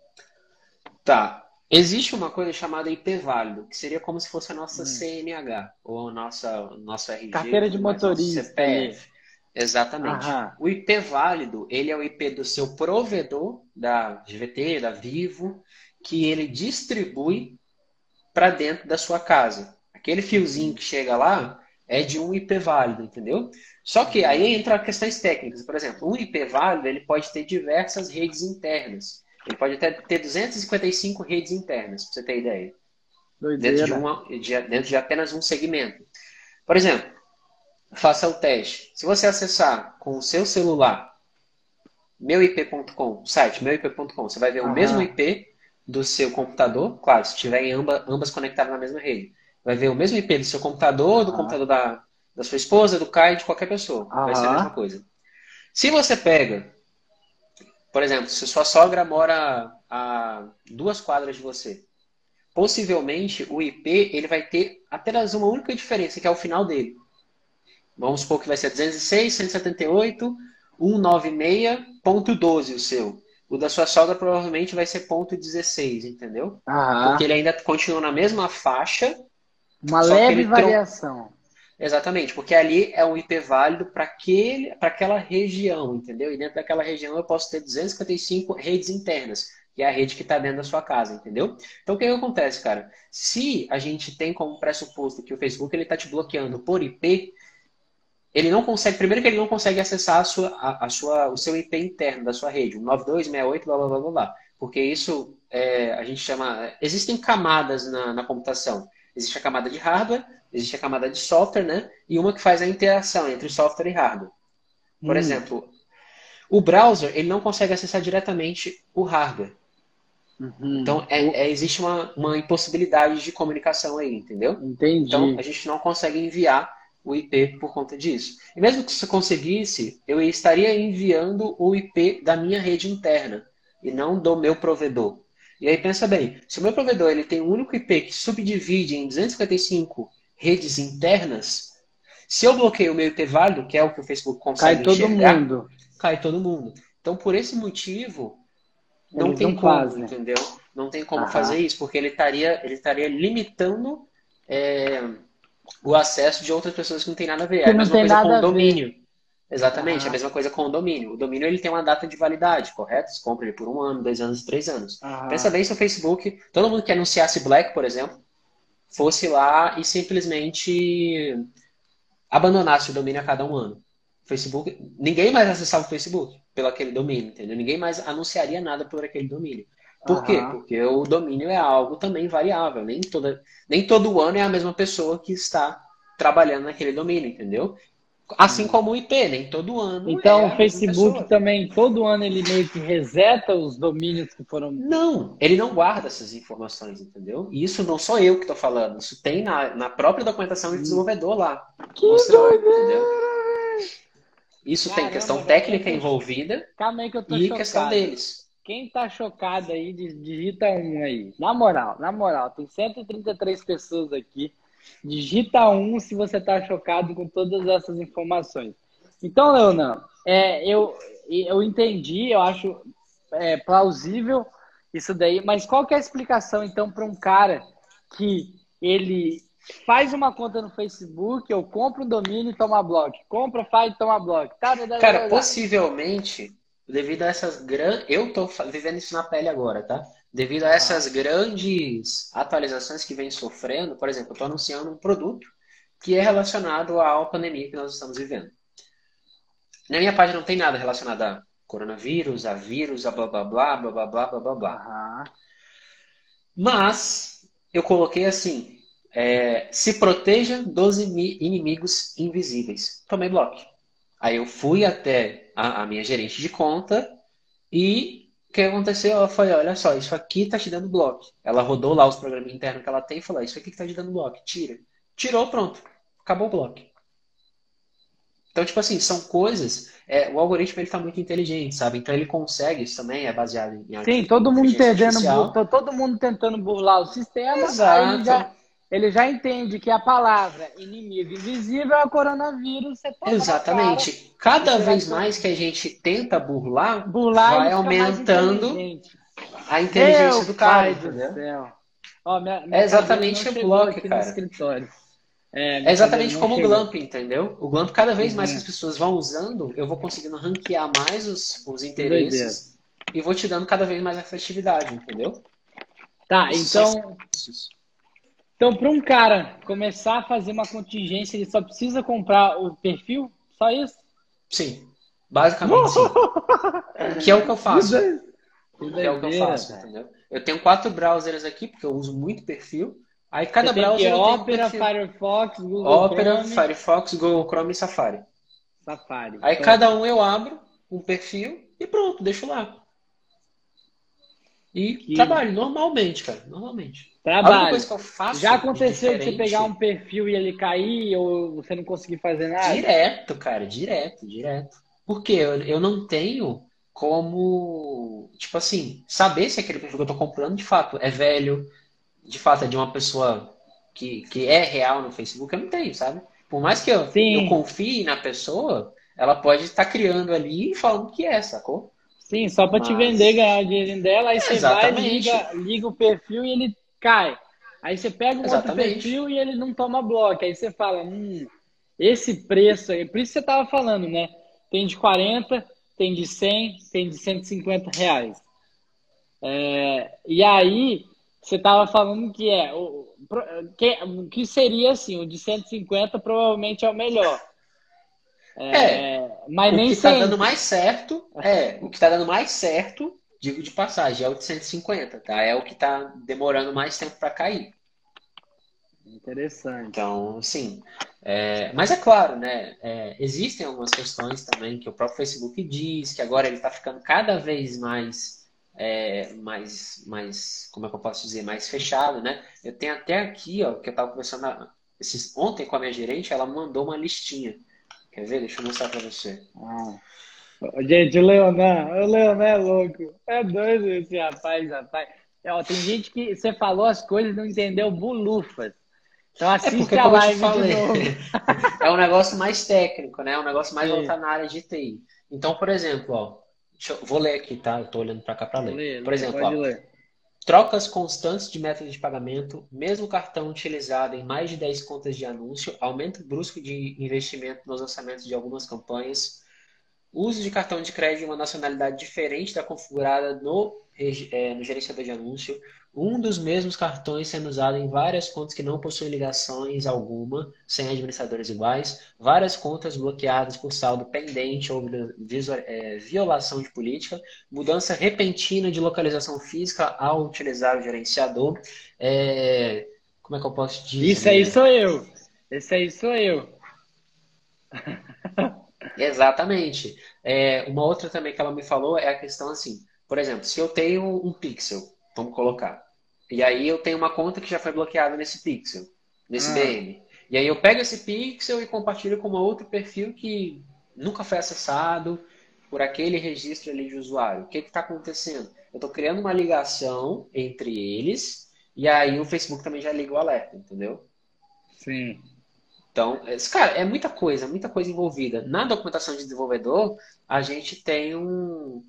A: Tá. Existe uma coisa chamada IP válido, que seria como se fosse a nossa hum. CNH, ou a nossa, nossa RG.
B: Carteira de motorista. CPF.
A: Exatamente. Aham. O IP válido, ele é o IP do seu provedor, da GVT, da Vivo, que ele distribui para dentro da sua casa. Aquele fiozinho que chega lá é de um IP válido, entendeu? Só que aí entra questões técnicas. Por exemplo, um IP válido ele pode ter diversas redes internas. Ele pode até ter 255 redes internas, para você ter ideia. Dentro de, uma, de, dentro de apenas um segmento. Por exemplo, faça o teste. Se você acessar com o seu celular meuip.com, site meuip.com, você vai ver o mesmo IP do seu computador, claro, se tiverem ambas, ambas conectadas na mesma rede. Vai ver o mesmo IP do seu computador, do ah. computador da, da sua esposa, do Kai, de qualquer pessoa. Ah. Vai ser a mesma coisa. Se você pega, por exemplo, se sua sogra mora a duas quadras de você, possivelmente o IP ele vai ter apenas uma única diferença, que é o final dele. Vamos supor que vai ser 206, 178, 196.12 o seu. O da sua sogra provavelmente vai ser ponto 16, entendeu?
B: Ah.
A: Porque ele ainda continua na mesma faixa.
B: Uma leve variação.
A: Exatamente, porque ali é um IP válido para aquela região, entendeu? E dentro daquela região eu posso ter 255 redes internas, que é a rede que está dentro da sua casa, entendeu? Então o que, que, acontece, cara? Se a gente tem como pressuposto que o Facebook ele está te bloqueando por IP, ele não consegue, primeiro que ele não consegue acessar a sua, a, a sua, o seu IP interno da sua rede, o 9268, blá blá blá blá blá. Porque isso é, a gente chama. Existem camadas na, na computação. Existe a camada de hardware, existe a camada de software, né? E uma que faz a interação entre software e hardware. Por hum. exemplo, o browser ele não consegue acessar diretamente o hardware. Uhum. Então, é, é, existe uma, uma impossibilidade de comunicação aí, entendeu?
B: Entendi.
A: Então, a gente não consegue enviar o IP por conta disso. E mesmo que você conseguisse, eu estaria enviando o IP da minha rede interna e não do meu provedor. E aí pensa bem, se o meu provedor ele tem um único IP que subdivide em 255 redes internas, se eu bloqueio o meu IP válido, que é o que o Facebook consegue
B: cai todo enxergar, mundo.
A: cai todo mundo. Então por esse motivo não tem não como, faz, né? entendeu? Não tem como Aham. fazer isso, porque ele estaria ele estaria limitando é, o acesso de outras pessoas que não tem nada a ver.
B: É a mesma coisa com o
A: domínio. Exatamente, ah. a mesma coisa com o domínio. O domínio ele tem uma data de validade, correto? Você compra ele por um ano, dois anos, três anos. Ah. Pensa bem se o Facebook, todo mundo que anunciasse Black, por exemplo, fosse lá e simplesmente abandonasse o domínio a cada um ano. Facebook, ninguém mais acessava o Facebook pelo aquele domínio, entendeu? Ninguém mais anunciaria nada por aquele domínio. Por quê? Porque o domínio é algo também variável. Nem, toda, nem todo ano é a mesma pessoa que está trabalhando naquele domínio, entendeu? Assim hum. como o IP, nem todo ano.
B: Então, é o Facebook também, todo ano ele meio que reseta os domínios que foram.
A: Não, ele não guarda essas informações, entendeu? E isso não sou eu que estou falando. Isso tem na, na própria documentação do desenvolvedor lá.
B: Que doideira!
A: Isso Caramba, tem questão técnica envolvida
B: Calma aí que eu tô
A: e chocado. questão deles.
B: Quem tá chocado aí, digita um aí. Na moral, na moral, tem 133 pessoas aqui. Digita um se você está chocado com todas essas informações. Então, Leonan, é, eu, eu entendi, eu acho é, plausível isso daí, mas qual que é a explicação, então, para um cara que ele faz uma conta no Facebook, eu compro um domínio e toma bloco, compra, faz e toma bloco. Tá,
A: tá, tá, cara, possivelmente, devido a essas grandes... Eu tô vivendo isso na pele agora, tá? devido a essas grandes atualizações que vem sofrendo, por exemplo, eu estou anunciando um produto que é relacionado à pandemia que nós estamos vivendo. Na minha página não tem nada relacionado a coronavírus, a vírus, a blá blá blá, blá blá blá blá blá blá. Mas eu coloquei assim: é, se proteja dos inimigos invisíveis. Tomei bloco. Aí eu fui até a, a minha gerente de conta e o que aconteceu? Ela falou, olha só, isso aqui tá te dando bloco. Ela rodou lá os programas internos que ela tem e falou, isso aqui que tá te dando bloco, tira. Tirou, pronto. Acabou o bloco. Então, tipo assim, são coisas. É, o algoritmo ele tá muito inteligente, sabe? Então ele consegue, isso também é baseado em.
B: Sim, todo mundo tentando, todo mundo tentando burlar o sistema. Exato. Já, ele já entende que a palavra inimigo invisível é o coronavírus.
A: Exatamente. Cada vez mais que a gente tenta burlar, burlar vai aumentando a inteligência Meu do cara. Do céu. Ó, minha, minha é exatamente o bloco, cara. É, é, exatamente como chegou. o Glamp, entendeu? O Glamp, cada vez mais uhum. que as pessoas vão usando, eu vou conseguindo ranquear mais os, os interesses e vou te dando cada vez mais efetividade, entendeu?
B: Tá, então. Então, para um cara começar a fazer uma contingência, ele só precisa comprar o perfil? Só isso?
A: Sim. Basicamente, sim. que é o que eu faço. Que é o que eu faço, entendeu? Eu tenho quatro browsers aqui, porque eu uso muito perfil. Aí cada Você browser. Tem
B: Opera, um Firefox, Google
A: Opera, Chrome. Firefox, Google Chrome e Safari.
B: Safari.
A: Aí então... cada um eu abro um perfil e pronto, deixo lá. E que... trabalho normalmente, cara. Normalmente.
B: Trabalho. Já aconteceu de você pegar um perfil e ele cair ou você não conseguir fazer nada?
A: Direto, cara, direto, direto. Porque eu, eu não tenho como, tipo assim, saber se aquele perfil que eu tô comprando de fato é velho, de fato é de uma pessoa que, que é real no Facebook, eu não tenho, sabe? Por mais que eu, eu confie na pessoa, ela pode estar tá criando ali e falando que é, sacou?
B: Sim, só para Mas... te vender, ganhar dinheiro dela, aí é, você exatamente. vai, liga, liga o perfil e ele cai. Aí você pega um Exatamente. outro perfil e ele não toma bloco. Aí você fala, hum, esse preço aí, por isso você tava falando, né? Tem de 40, tem de 100, tem de 150 reais. É, e aí, você estava falando que é o que, que seria assim, o de 150 provavelmente é o melhor.
A: É, é mas o nem que está dando mais certo, é, o que está dando mais certo, digo de passagem, é o de 150, tá? É o que está demorando mais tempo para cair.
B: Interessante.
A: Então, sim. É, mas é claro, né? É, existem algumas questões também que o próprio Facebook diz, que agora ele está ficando cada vez mais, é, mais, mais, como é que eu posso dizer, mais fechado, né? Eu tenho até aqui, ó, que eu estava conversando esses, ontem com a minha gerente, ela mandou uma listinha. Quer ver? Deixa eu mostrar para você.
B: Ah. Gente, o Leonan, o Leonan é louco. É doido esse rapaz, rapaz. Ó, tem gente que você falou as coisas e não entendeu bulufas. Então assiste é a live falei,
A: é um negócio mais técnico, né? É um negócio mais voltado na área de TI. Então, por exemplo, ó, eu, vou ler aqui, tá? Eu tô olhando para cá para ler. ler. Por exemplo, ó, trocas constantes de método de pagamento, mesmo cartão utilizado em mais de 10 contas de anúncio, aumento brusco de investimento nos orçamentos de algumas campanhas, uso de cartão de crédito de uma nacionalidade diferente da configurada no, é, no gerenciador de anúncio, um dos mesmos cartões sendo usado em várias contas que não possuem ligações alguma, sem administradores iguais, várias contas bloqueadas por saldo pendente ou é, violação de política, mudança repentina de localização física ao utilizar o gerenciador. É... Como é que eu posso dizer?
B: Isso aí sou eu. Esse aí sou eu.
A: Exatamente. É, uma outra também que ela me falou é a questão assim, por exemplo, se eu tenho um pixel, vamos colocar, e aí eu tenho uma conta que já foi bloqueada nesse pixel, nesse ah. BM. E aí eu pego esse pixel e compartilho com um outro perfil que nunca foi acessado por aquele registro ali de usuário. O que está acontecendo? Eu estou criando uma ligação entre eles e aí o Facebook também já liga o alerta, entendeu?
B: Sim.
A: Então, cara, é muita coisa, muita coisa envolvida. Na documentação de desenvolvedor, a gente tem um,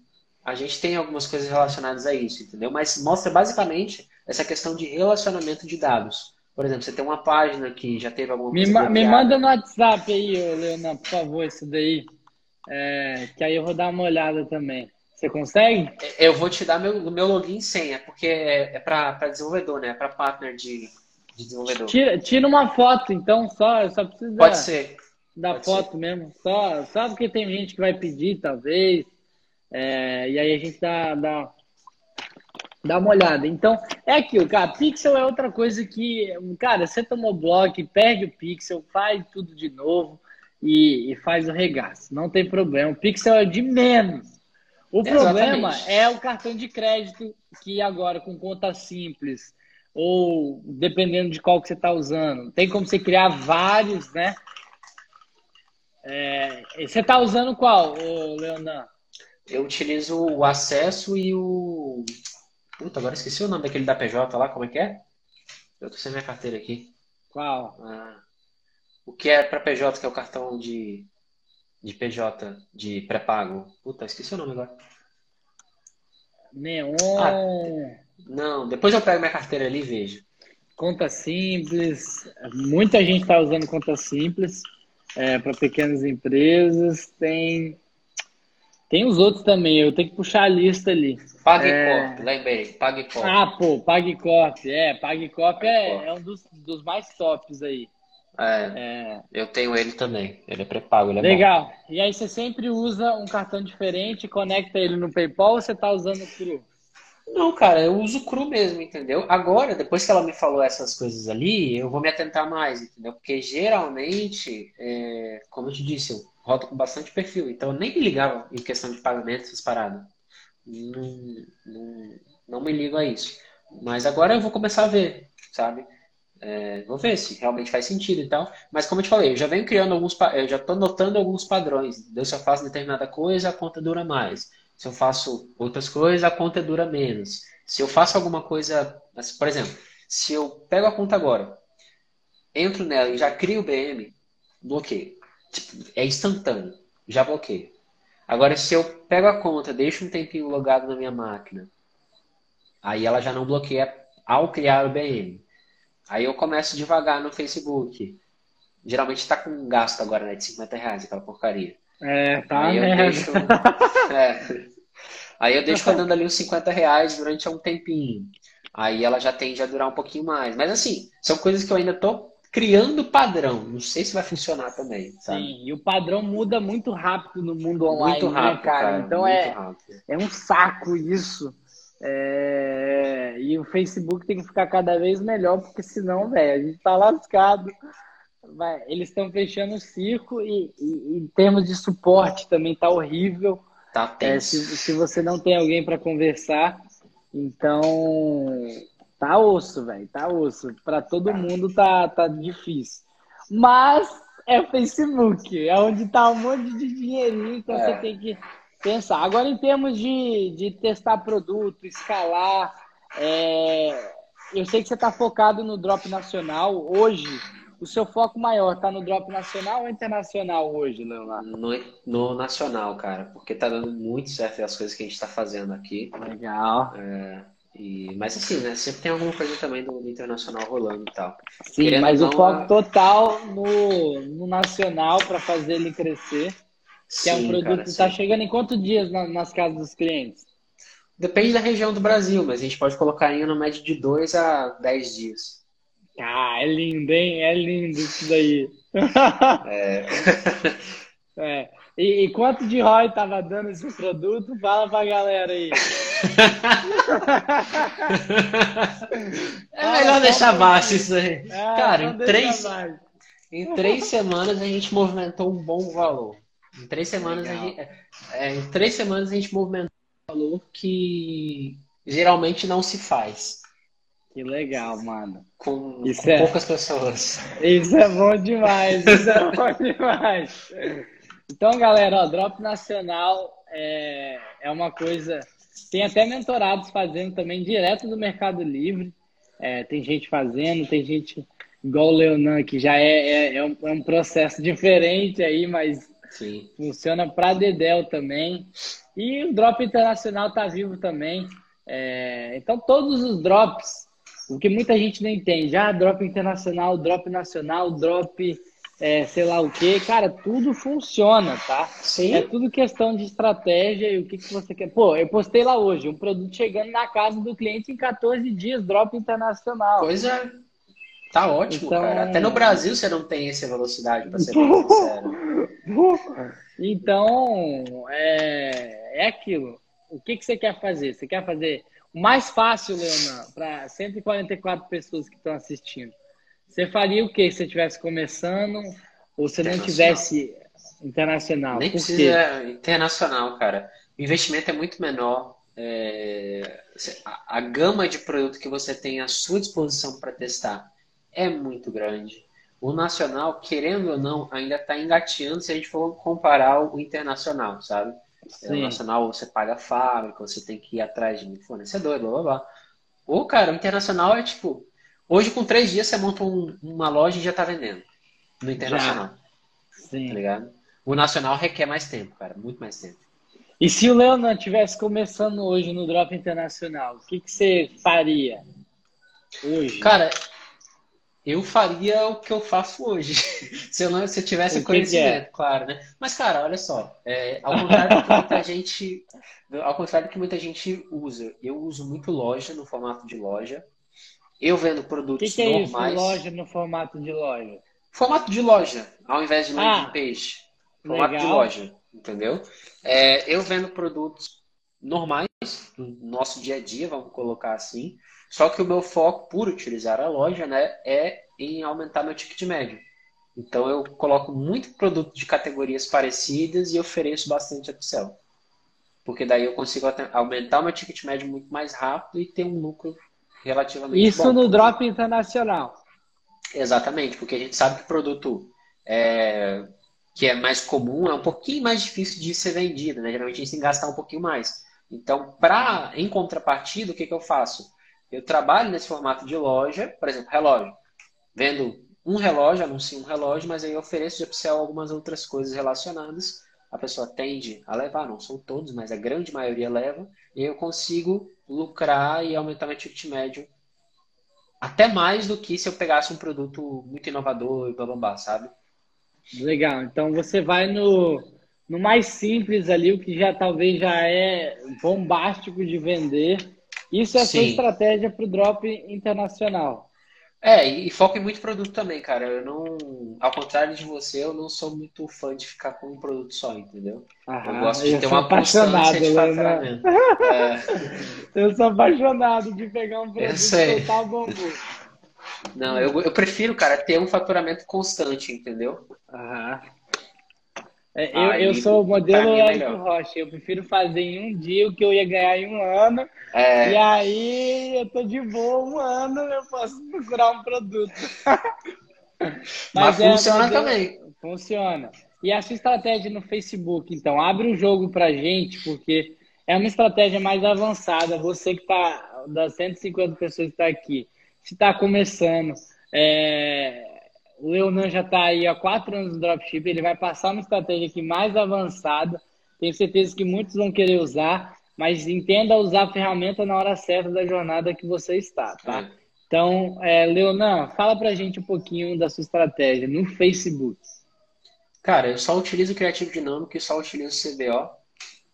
A: a gente tem algumas coisas relacionadas a isso, entendeu? Mas mostra basicamente essa questão de relacionamento de dados. Por exemplo, você tem uma página que já teve alguma
B: me coisa. Ma me manda no WhatsApp aí, Leonardo, por favor, isso daí. É, que aí eu vou dar uma olhada também. Você consegue?
A: É, eu vou te dar meu, meu login e senha, porque é, é para desenvolvedor, né? É para partner de, de desenvolvedor.
B: Tira, tira uma foto, então, só, só precisa
A: Pode ser.
B: da Pode foto ser. mesmo. Só, só porque tem gente que vai pedir, talvez. É, e aí a gente dá, dá, dá uma olhada. Então, é aquilo, cara. Pixel é outra coisa que, cara, você tomou bloco, perde o pixel, faz tudo de novo e, e faz o regaço. Não tem problema. O pixel é de menos. O problema é o cartão de crédito que agora com conta simples ou dependendo de qual que você está usando, tem como você criar vários, né? É, você está usando qual, Leonan?
A: Eu utilizo o acesso e o. Puta, agora esqueci o nome daquele da PJ lá, como é que é? Eu tô sem minha carteira aqui.
B: Qual?
A: Ah, o que é para PJ, que é o cartão de, de PJ, de pré-pago. Puta, esqueci o nome agora.
B: Neon.
A: Ah, não, depois eu pego minha carteira ali e vejo.
B: Conta simples. Muita gente está usando conta simples é, para pequenas empresas. Tem tem os outros também, eu tenho que puxar a lista ali.
A: PagCorp, é... lembrei, PagCorp.
B: Ah, pô, PagCorp, é, PagCorp é, é um dos, dos mais tops aí.
A: É, é, eu tenho ele também, ele é pré-pago, ele é
B: Legal,
A: bom.
B: e aí você sempre usa um cartão diferente, conecta ele no PayPal ou você tá usando o Cru?
A: Não, cara, eu uso cru mesmo, entendeu? Agora, depois que ela me falou essas coisas ali, eu vou me atentar mais, entendeu? Porque geralmente, é, como eu te disse, eu rodo com bastante perfil, então eu nem me ligava em questão de pagamento, essas paradas. Não, não, não me ligo a isso. Mas agora eu vou começar a ver, sabe? É, vou ver se realmente faz sentido e tal. Mas como eu te falei, eu já venho criando alguns, eu já estou notando alguns padrões. Entendeu? Se eu faço determinada coisa, a conta dura mais. Se eu faço outras coisas, a conta dura menos. Se eu faço alguma coisa, por exemplo, se eu pego a conta agora, entro nela e já crio o BM, bloqueio. Tipo, é instantâneo, já bloqueio. Agora, se eu pego a conta, deixo um tempinho logado na minha máquina, aí ela já não bloqueia ao criar o BM. Aí eu começo devagar no Facebook. Geralmente está com um gasto agora né, de 50 reais, aquela porcaria.
B: É, tá
A: aí eu deixo, é, Aí eu deixo rodando ali uns 50 reais durante um tempinho. Aí ela já tende a durar um pouquinho mais. Mas assim, são coisas que eu ainda tô criando padrão. Não sei se vai funcionar também, sabe? Sim,
B: e o padrão muda muito rápido no mundo online, muito né, rápido, né, cara? cara? Então é, é um saco isso. É... E o Facebook tem que ficar cada vez melhor, porque senão, velho, a gente tá lascado. Vai, eles estão fechando o circo e, e, em termos de suporte também tá horrível.
A: Tá
B: é, se, se você não tem alguém para conversar, então tá osso, velho, tá osso. Para todo mundo tá, tá difícil. Mas é o Facebook, é onde tá um monte de dinheirinho, então é. você tem que pensar. Agora, em termos de, de testar produto, escalar, é, eu sei que você está focado no drop nacional. Hoje, o seu foco maior está no drop nacional ou internacional hoje, Leonardo?
A: No, no nacional, cara, porque está dando muito certo as coisas que a gente está fazendo aqui.
B: Legal.
A: É, e, mas assim, né? Sempre tem alguma coisa também do, do internacional rolando e tal.
B: Sim, Querendo mas o foco a... total no, no nacional para fazer ele crescer. Que sim, é um produto que está chegando em quantos dias na, nas casas dos clientes?
A: Depende da região do Brasil, mas a gente pode colocar em uma média de 2 a 10 dias.
B: Ah, é lindo, hein? É lindo isso daí. É. é. E, e, quanto de ROI tava dando esse produto? Fala pra galera aí.
A: é melhor ah, deixar baixo isso aí. Ah, Cara, em três, em três semanas a gente movimentou um bom valor. Em três semanas, a gente, é, em três semanas a gente movimentou um valor que geralmente não se faz.
B: Que legal, mano.
A: Com, isso com é... poucas pessoas.
B: Isso é bom demais, isso é bom demais. Então, galera, ó, Drop Nacional é, é uma coisa. Tem até mentorados fazendo também direto do Mercado Livre. É, tem gente fazendo, tem gente igual o Leonan, que já é, é, é, um, é um processo diferente aí, mas Sim. Funciona para Dedel também. E o drop internacional está vivo também. É, então, todos os drops, o que muita gente não entende, ah, drop internacional, drop nacional, drop é, sei lá o que, cara, tudo funciona, tá? Sim. É tudo questão de estratégia e o que, que você quer. Pô, eu postei lá hoje, um produto chegando na casa do cliente em 14 dias, drop internacional.
A: Pois é. Tá ótimo, então... cara. Até no Brasil você não tem essa velocidade, para ser bem sincero.
B: Então, é, é aquilo. O que, que você quer fazer? Você quer fazer o mais fácil, Leona, para 144 pessoas que estão assistindo. Você faria o que se você estivesse começando ou se não tivesse internacional?
A: Nem precisa internacional, cara. O investimento é muito menor. É... A, a gama de produto que você tem à sua disposição para testar é muito grande. O nacional, querendo ou não, ainda está engateando se a gente for comparar o internacional, sabe? Sim. O nacional você paga a fábrica, você tem que ir atrás de fornecedor, blá blá blá. O cara, o internacional é tipo, hoje com três dias você monta um, uma loja e já está vendendo. No internacional. Já. Sim. Tá ligado? O nacional requer mais tempo, cara, muito mais tempo.
B: E se o Leonan estivesse começando hoje no Drop Internacional, o que, que você faria hoje?
A: Cara, eu faria o que eu faço hoje. se eu não se eu tivesse o conhecimento, é? claro, né? Mas, cara, olha só, é, ao contrário do que muita gente. Ao contrário do que muita gente usa, eu uso muito loja no formato de loja. Eu vendo produtos
B: que que é
A: normais.
B: Isso, loja no formato de loja?
A: Formato de loja, ao invés de landing ah, page. Formato legal. de loja, entendeu? É, eu vendo produtos normais do nosso dia a dia, vamos colocar assim. Só que o meu foco, por utilizar a loja, né, é em aumentar meu ticket médio. Então eu coloco muito produto de categorias parecidas e ofereço bastante upsell. Porque daí eu consigo aumentar meu ticket médio muito mais rápido e ter um lucro relativamente
B: Isso bom. no drop internacional.
A: Exatamente, porque a gente sabe que o produto é, que é mais comum é um pouquinho mais difícil de ser vendido, né? Geralmente a gente tem que gastar um pouquinho mais. Então, pra, em contrapartida, o que, que eu faço? Eu trabalho nesse formato de loja, por exemplo, relógio. Vendo um relógio, anuncio um relógio, mas aí ofereço de upsell algumas outras coisas relacionadas. A pessoa tende a levar, não são todos, mas a grande maioria leva. E eu consigo lucrar e aumentar meu ticket médio até mais do que se eu pegasse um produto muito inovador e blá, sabe?
B: Legal. Então você vai no, no mais simples ali, o que já talvez já é bombástico de vender. Isso é a sua estratégia para o drop internacional.
A: É, e foco em muito produto também, cara. Eu não, ao contrário de você, eu não sou muito fã de ficar com um produto só, entendeu?
B: Aham, eu gosto de ter uma constância de né? faturamento. É. Eu sou apaixonado de pegar um produto e soltar bambu.
A: Não, eu, eu prefiro, cara, ter um faturamento constante, entendeu?
B: Aham. É, eu, Aí, eu sou o modelo é Érico Rocha. Eu prefiro fazer em um dia o que eu ia ganhar em um ano. É... E aí eu tô de boa um ano, eu posso procurar um produto.
A: Mas, Mas é, funciona modelo... também.
B: Funciona. E a sua estratégia no Facebook, então, abre um jogo pra gente, porque é uma estratégia mais avançada. Você que tá, das 150 pessoas que está aqui, se está começando, é, o Leonan já está aí há quatro anos no dropship, ele vai passar uma estratégia aqui mais avançada. Tenho certeza que muitos vão querer usar, mas entenda usar a ferramenta na hora certa da jornada que você está, tá? É. Então, é, Leonan, fala pra gente um pouquinho da sua estratégia no Facebook.
A: Cara, eu só utilizo o Criativo Dinâmico e só utilizo o CBO,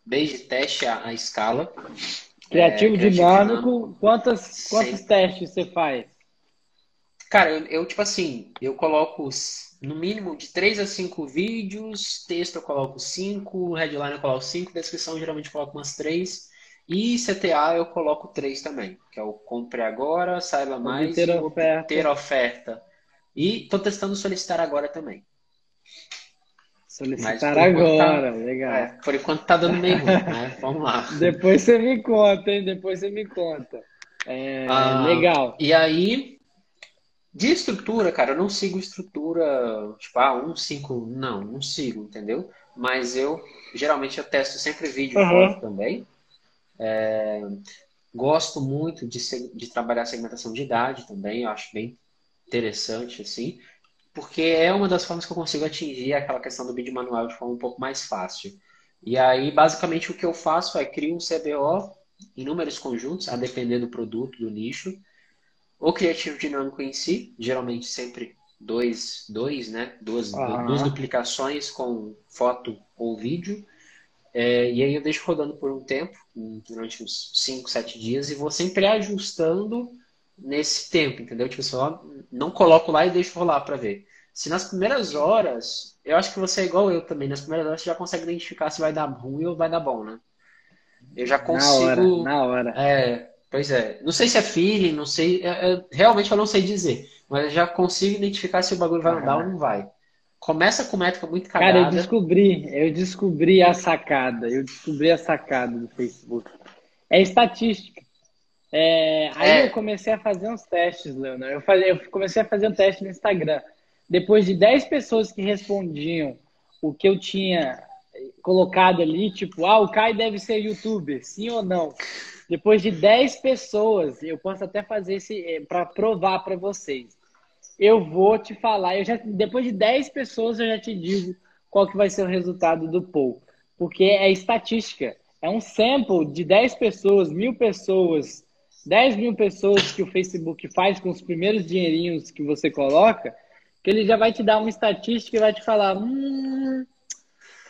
A: desde teste à, escala.
B: Criativo, é, Dinâmico, Dinâmico, quantas, quantos testes você faz?
A: Cara, eu, eu, tipo assim, eu coloco no mínimo de 3 a 5 vídeos, texto eu coloco 5, headline eu coloco 5, descrição geralmente eu coloco umas 3. E CTA eu coloco 3 também, que é o compre agora, saiba mais
B: ter oferta.
A: ter oferta. E tô testando solicitar agora também.
B: Solicitar agora, tá, legal. É,
A: por enquanto tá dando meio ruim, né? Vamos lá.
B: Depois você me conta, hein? Depois você me conta. É, ah, legal.
A: E aí, de estrutura, cara, eu não sigo estrutura, tipo, ah, um, cinco, não, não sigo, entendeu? Mas eu, geralmente, eu testo sempre vídeo uhum. também. É, gosto muito de, de trabalhar segmentação de idade também, eu acho bem interessante, assim, porque é uma das formas que eu consigo atingir aquela questão do vídeo manual de forma um pouco mais fácil. E aí, basicamente, o que eu faço é criar um CBO em números conjuntos, a depender do produto, do nicho, o criativo dinâmico em si, geralmente sempre dois, dois né? Duas, uhum. duas duplicações com foto ou vídeo. É, e aí eu deixo rodando por um tempo, durante uns 5, 7 dias, e vou sempre ajustando nesse tempo, entendeu? Tipo, só não coloco lá e deixo rolar para ver. Se nas primeiras horas, eu acho que você é igual eu também, nas primeiras horas você já consegue identificar se vai dar ruim ou vai dar bom, né? Eu já consigo.
B: Na hora. Na hora.
A: É, Pois é. Não sei se é feeling, não sei. É, é, realmente eu não sei dizer. Mas eu já consigo identificar se o bagulho vai andar ou não vai. Começa com métrica muito cagada.
B: Cara, eu descobri, eu descobri a sacada. Eu descobri a sacada do Facebook. É estatística. É, aí é. eu comecei a fazer uns testes, Leonardo. Eu, fazia, eu comecei a fazer um teste no Instagram. Depois de 10 pessoas que respondiam o que eu tinha colocado ali, tipo, ah, o Kai deve ser youtuber, sim ou não? Depois de 10 pessoas, eu posso até fazer esse eh, para provar para vocês. Eu vou te falar, eu já depois de 10 pessoas eu já te digo qual que vai ser o resultado do poll, porque é estatística. É um sample de 10 pessoas, mil pessoas, 10 mil pessoas que o Facebook faz com os primeiros dinheirinhos que você coloca, que ele já vai te dar uma estatística e vai te falar, hum,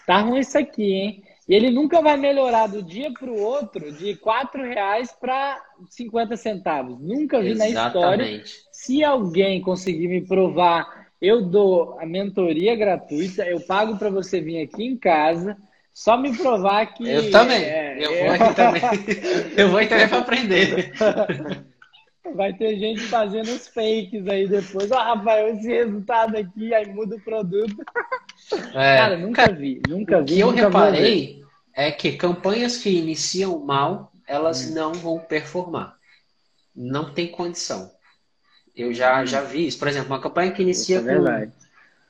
B: tá ruim isso aqui, hein? E ele nunca vai melhorar do dia para o outro de quatro reais para 50 centavos. Nunca vi Exatamente. na história. Se alguém conseguir me provar, eu dou a mentoria gratuita, eu pago para você vir aqui em casa. Só me provar que.
A: Eu também. É, eu, é... Vou também. eu vou também para aprender.
B: Vai ter gente fazendo os fakes aí depois. Ó, oh, Rafael, esse resultado aqui, aí muda o produto.
A: É, cara, nunca vi, nunca vi. O que eu reparei é que campanhas que iniciam mal, elas hum. não vão performar. Não tem condição. Eu já, hum. já vi isso. Por exemplo, uma campanha que inicia é com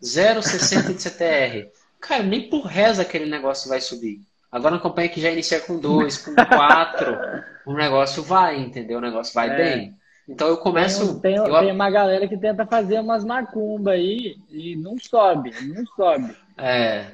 A: 0,60 de CTR. Cara, nem por reza aquele negócio vai subir. Agora uma campanha que já inicia com 2, com 4, o negócio vai, entendeu? O negócio vai é. bem. Então eu começo.
B: Tem, tem, eu... tem, uma galera que tenta fazer umas macumba aí e não sobe, não sobe.
A: É.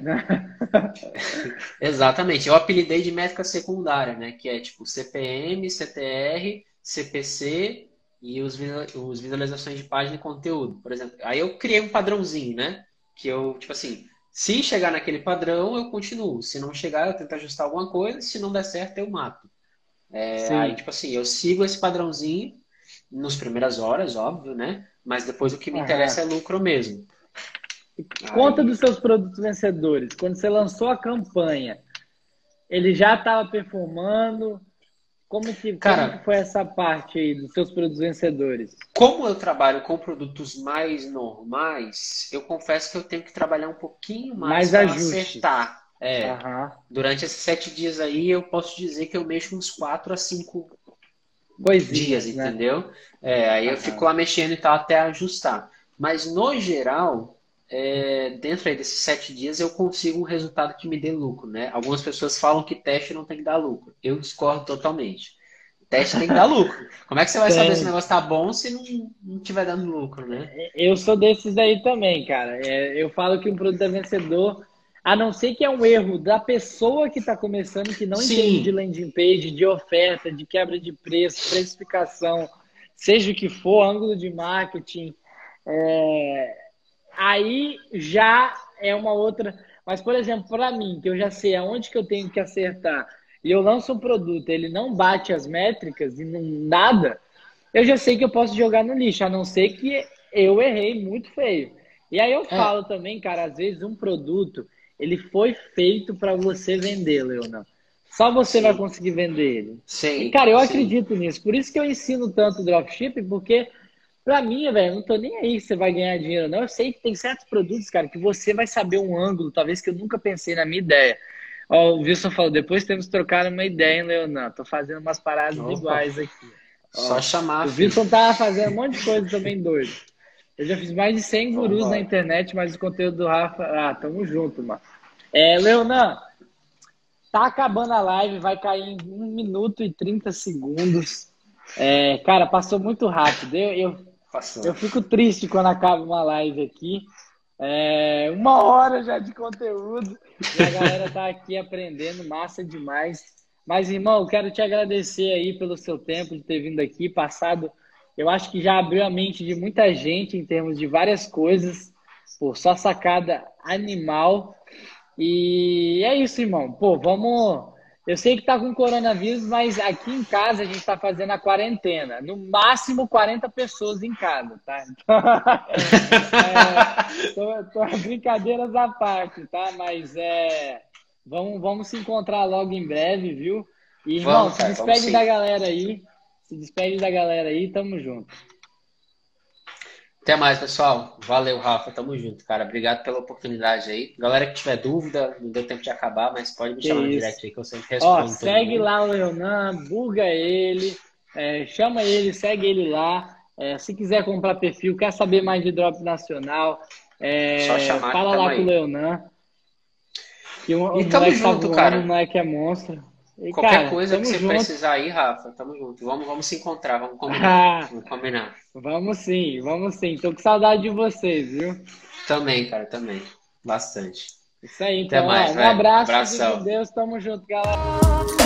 A: Exatamente. Eu apelidei de métrica secundária, né? Que é tipo CPM, CTR, CPC e os, os visualizações de página e conteúdo, por exemplo. Aí eu criei um padrãozinho, né? Que eu, tipo assim, Se chegar naquele padrão, eu continuo. Se não chegar, eu tento ajustar alguma coisa. Se não der certo, eu mato. É, aí, tipo assim, eu sigo esse padrãozinho nos primeiras horas, óbvio, né? Mas depois o que me uhum. interessa é lucro mesmo.
B: Conta aí... dos seus produtos vencedores. Quando você lançou a campanha, ele já estava performando? Como que, Cara, como que foi essa parte aí dos seus produtos vencedores?
A: Como eu trabalho com produtos mais normais, eu confesso que eu tenho que trabalhar um pouquinho mais, mais para acertar. É, uhum. Durante esses sete dias aí, eu posso dizer que eu mexo uns quatro a cinco dias, né? entendeu? É, aí eu fico lá mexendo e tal até ajustar. Mas no geral, é, dentro aí desses sete dias eu consigo um resultado que me dê lucro, né? Algumas pessoas falam que teste não tem que dar lucro. Eu discordo totalmente. Teste tem que dar lucro. Como é que você vai saber se o negócio tá bom se não, não tiver dando lucro, né?
B: Eu sou desses aí também, cara. É, eu falo que um produto é vencedor, a não ser que é um erro da pessoa que está começando, que não Sim. entende de landing page, de oferta, de quebra de preço, precificação, seja o que for, ângulo de marketing. É, aí já é uma outra. Mas, por exemplo, para mim, que eu já sei aonde que eu tenho que acertar, e eu lanço um produto, ele não bate as métricas e não nada, eu já sei que eu posso jogar no lixo, a não ser que eu errei muito feio. E aí eu é. falo também, cara, às vezes um produto, ele foi feito para você vender, Leonardo. Só você sim. vai conseguir vender ele.
A: Sim.
B: E, cara, eu sim. acredito nisso. Por isso que eu ensino tanto dropshipping, porque Pra mim, velho, não tô nem aí se você vai ganhar dinheiro, não. Eu sei que tem certos produtos, cara, que você vai saber um ângulo, talvez que eu nunca pensei na minha ideia. Ó, o Wilson falou, depois temos que trocar uma ideia, hein, Leonan? Tô fazendo umas paradas Opa. iguais aqui.
A: Ó, Só chamar.
B: O Wilson tava fazendo um monte de coisa também doido. Eu já fiz mais de 100 gurus na internet, mas o conteúdo do Rafa. Ah, tamo junto, mano. É, Leonan, tá acabando a live, vai cair em 1 minuto e 30 segundos. É, cara, passou muito rápido. Eu, eu Passou. Eu fico triste quando acaba uma live aqui. É, uma hora já de conteúdo. E a galera tá aqui aprendendo, massa demais. Mas, irmão, quero te agradecer aí pelo seu tempo de ter vindo aqui, passado. Eu acho que já abriu a mente de muita gente em termos de várias coisas. Pô, só sacada animal. E é isso, irmão. Pô, vamos eu sei que tá com coronavírus, mas aqui em casa a gente está fazendo a quarentena. No máximo 40 pessoas em casa, tá? Então, é, tô, tô, brincadeiras à parte, tá? Mas é, vamos, vamos se encontrar logo em breve, viu? E, irmão, vamos, se despede da galera aí. Se despede da galera aí, tamo junto.
A: Até mais, pessoal. Valeu, Rafa. Tamo junto, cara. Obrigado pela oportunidade aí. Galera que tiver dúvida, não deu tempo de acabar, mas pode me que chamar isso. no direct aí que eu sempre respondo.
B: Ó, segue lá o Leonan, buga ele, é, chama ele, segue ele lá. É, se quiser comprar perfil, quer saber mais de drop nacional, é, Só chamar, fala lá aí. com o Leonan.
A: Que um, e tamo tá junto, tá cara. O
B: moleque é monstro.
A: E, Qualquer cara, coisa que você junto. precisar aí, Rafa, tamo junto. Vamos, vamos se encontrar, vamos combinar. vamos combinar.
B: Vamos sim, vamos sim. Tô com saudade de vocês, viu?
A: Também, cara, também. Bastante.
B: Isso aí, então. Até mais, ó, um abraço, Abração. Deus, tamo junto, galera.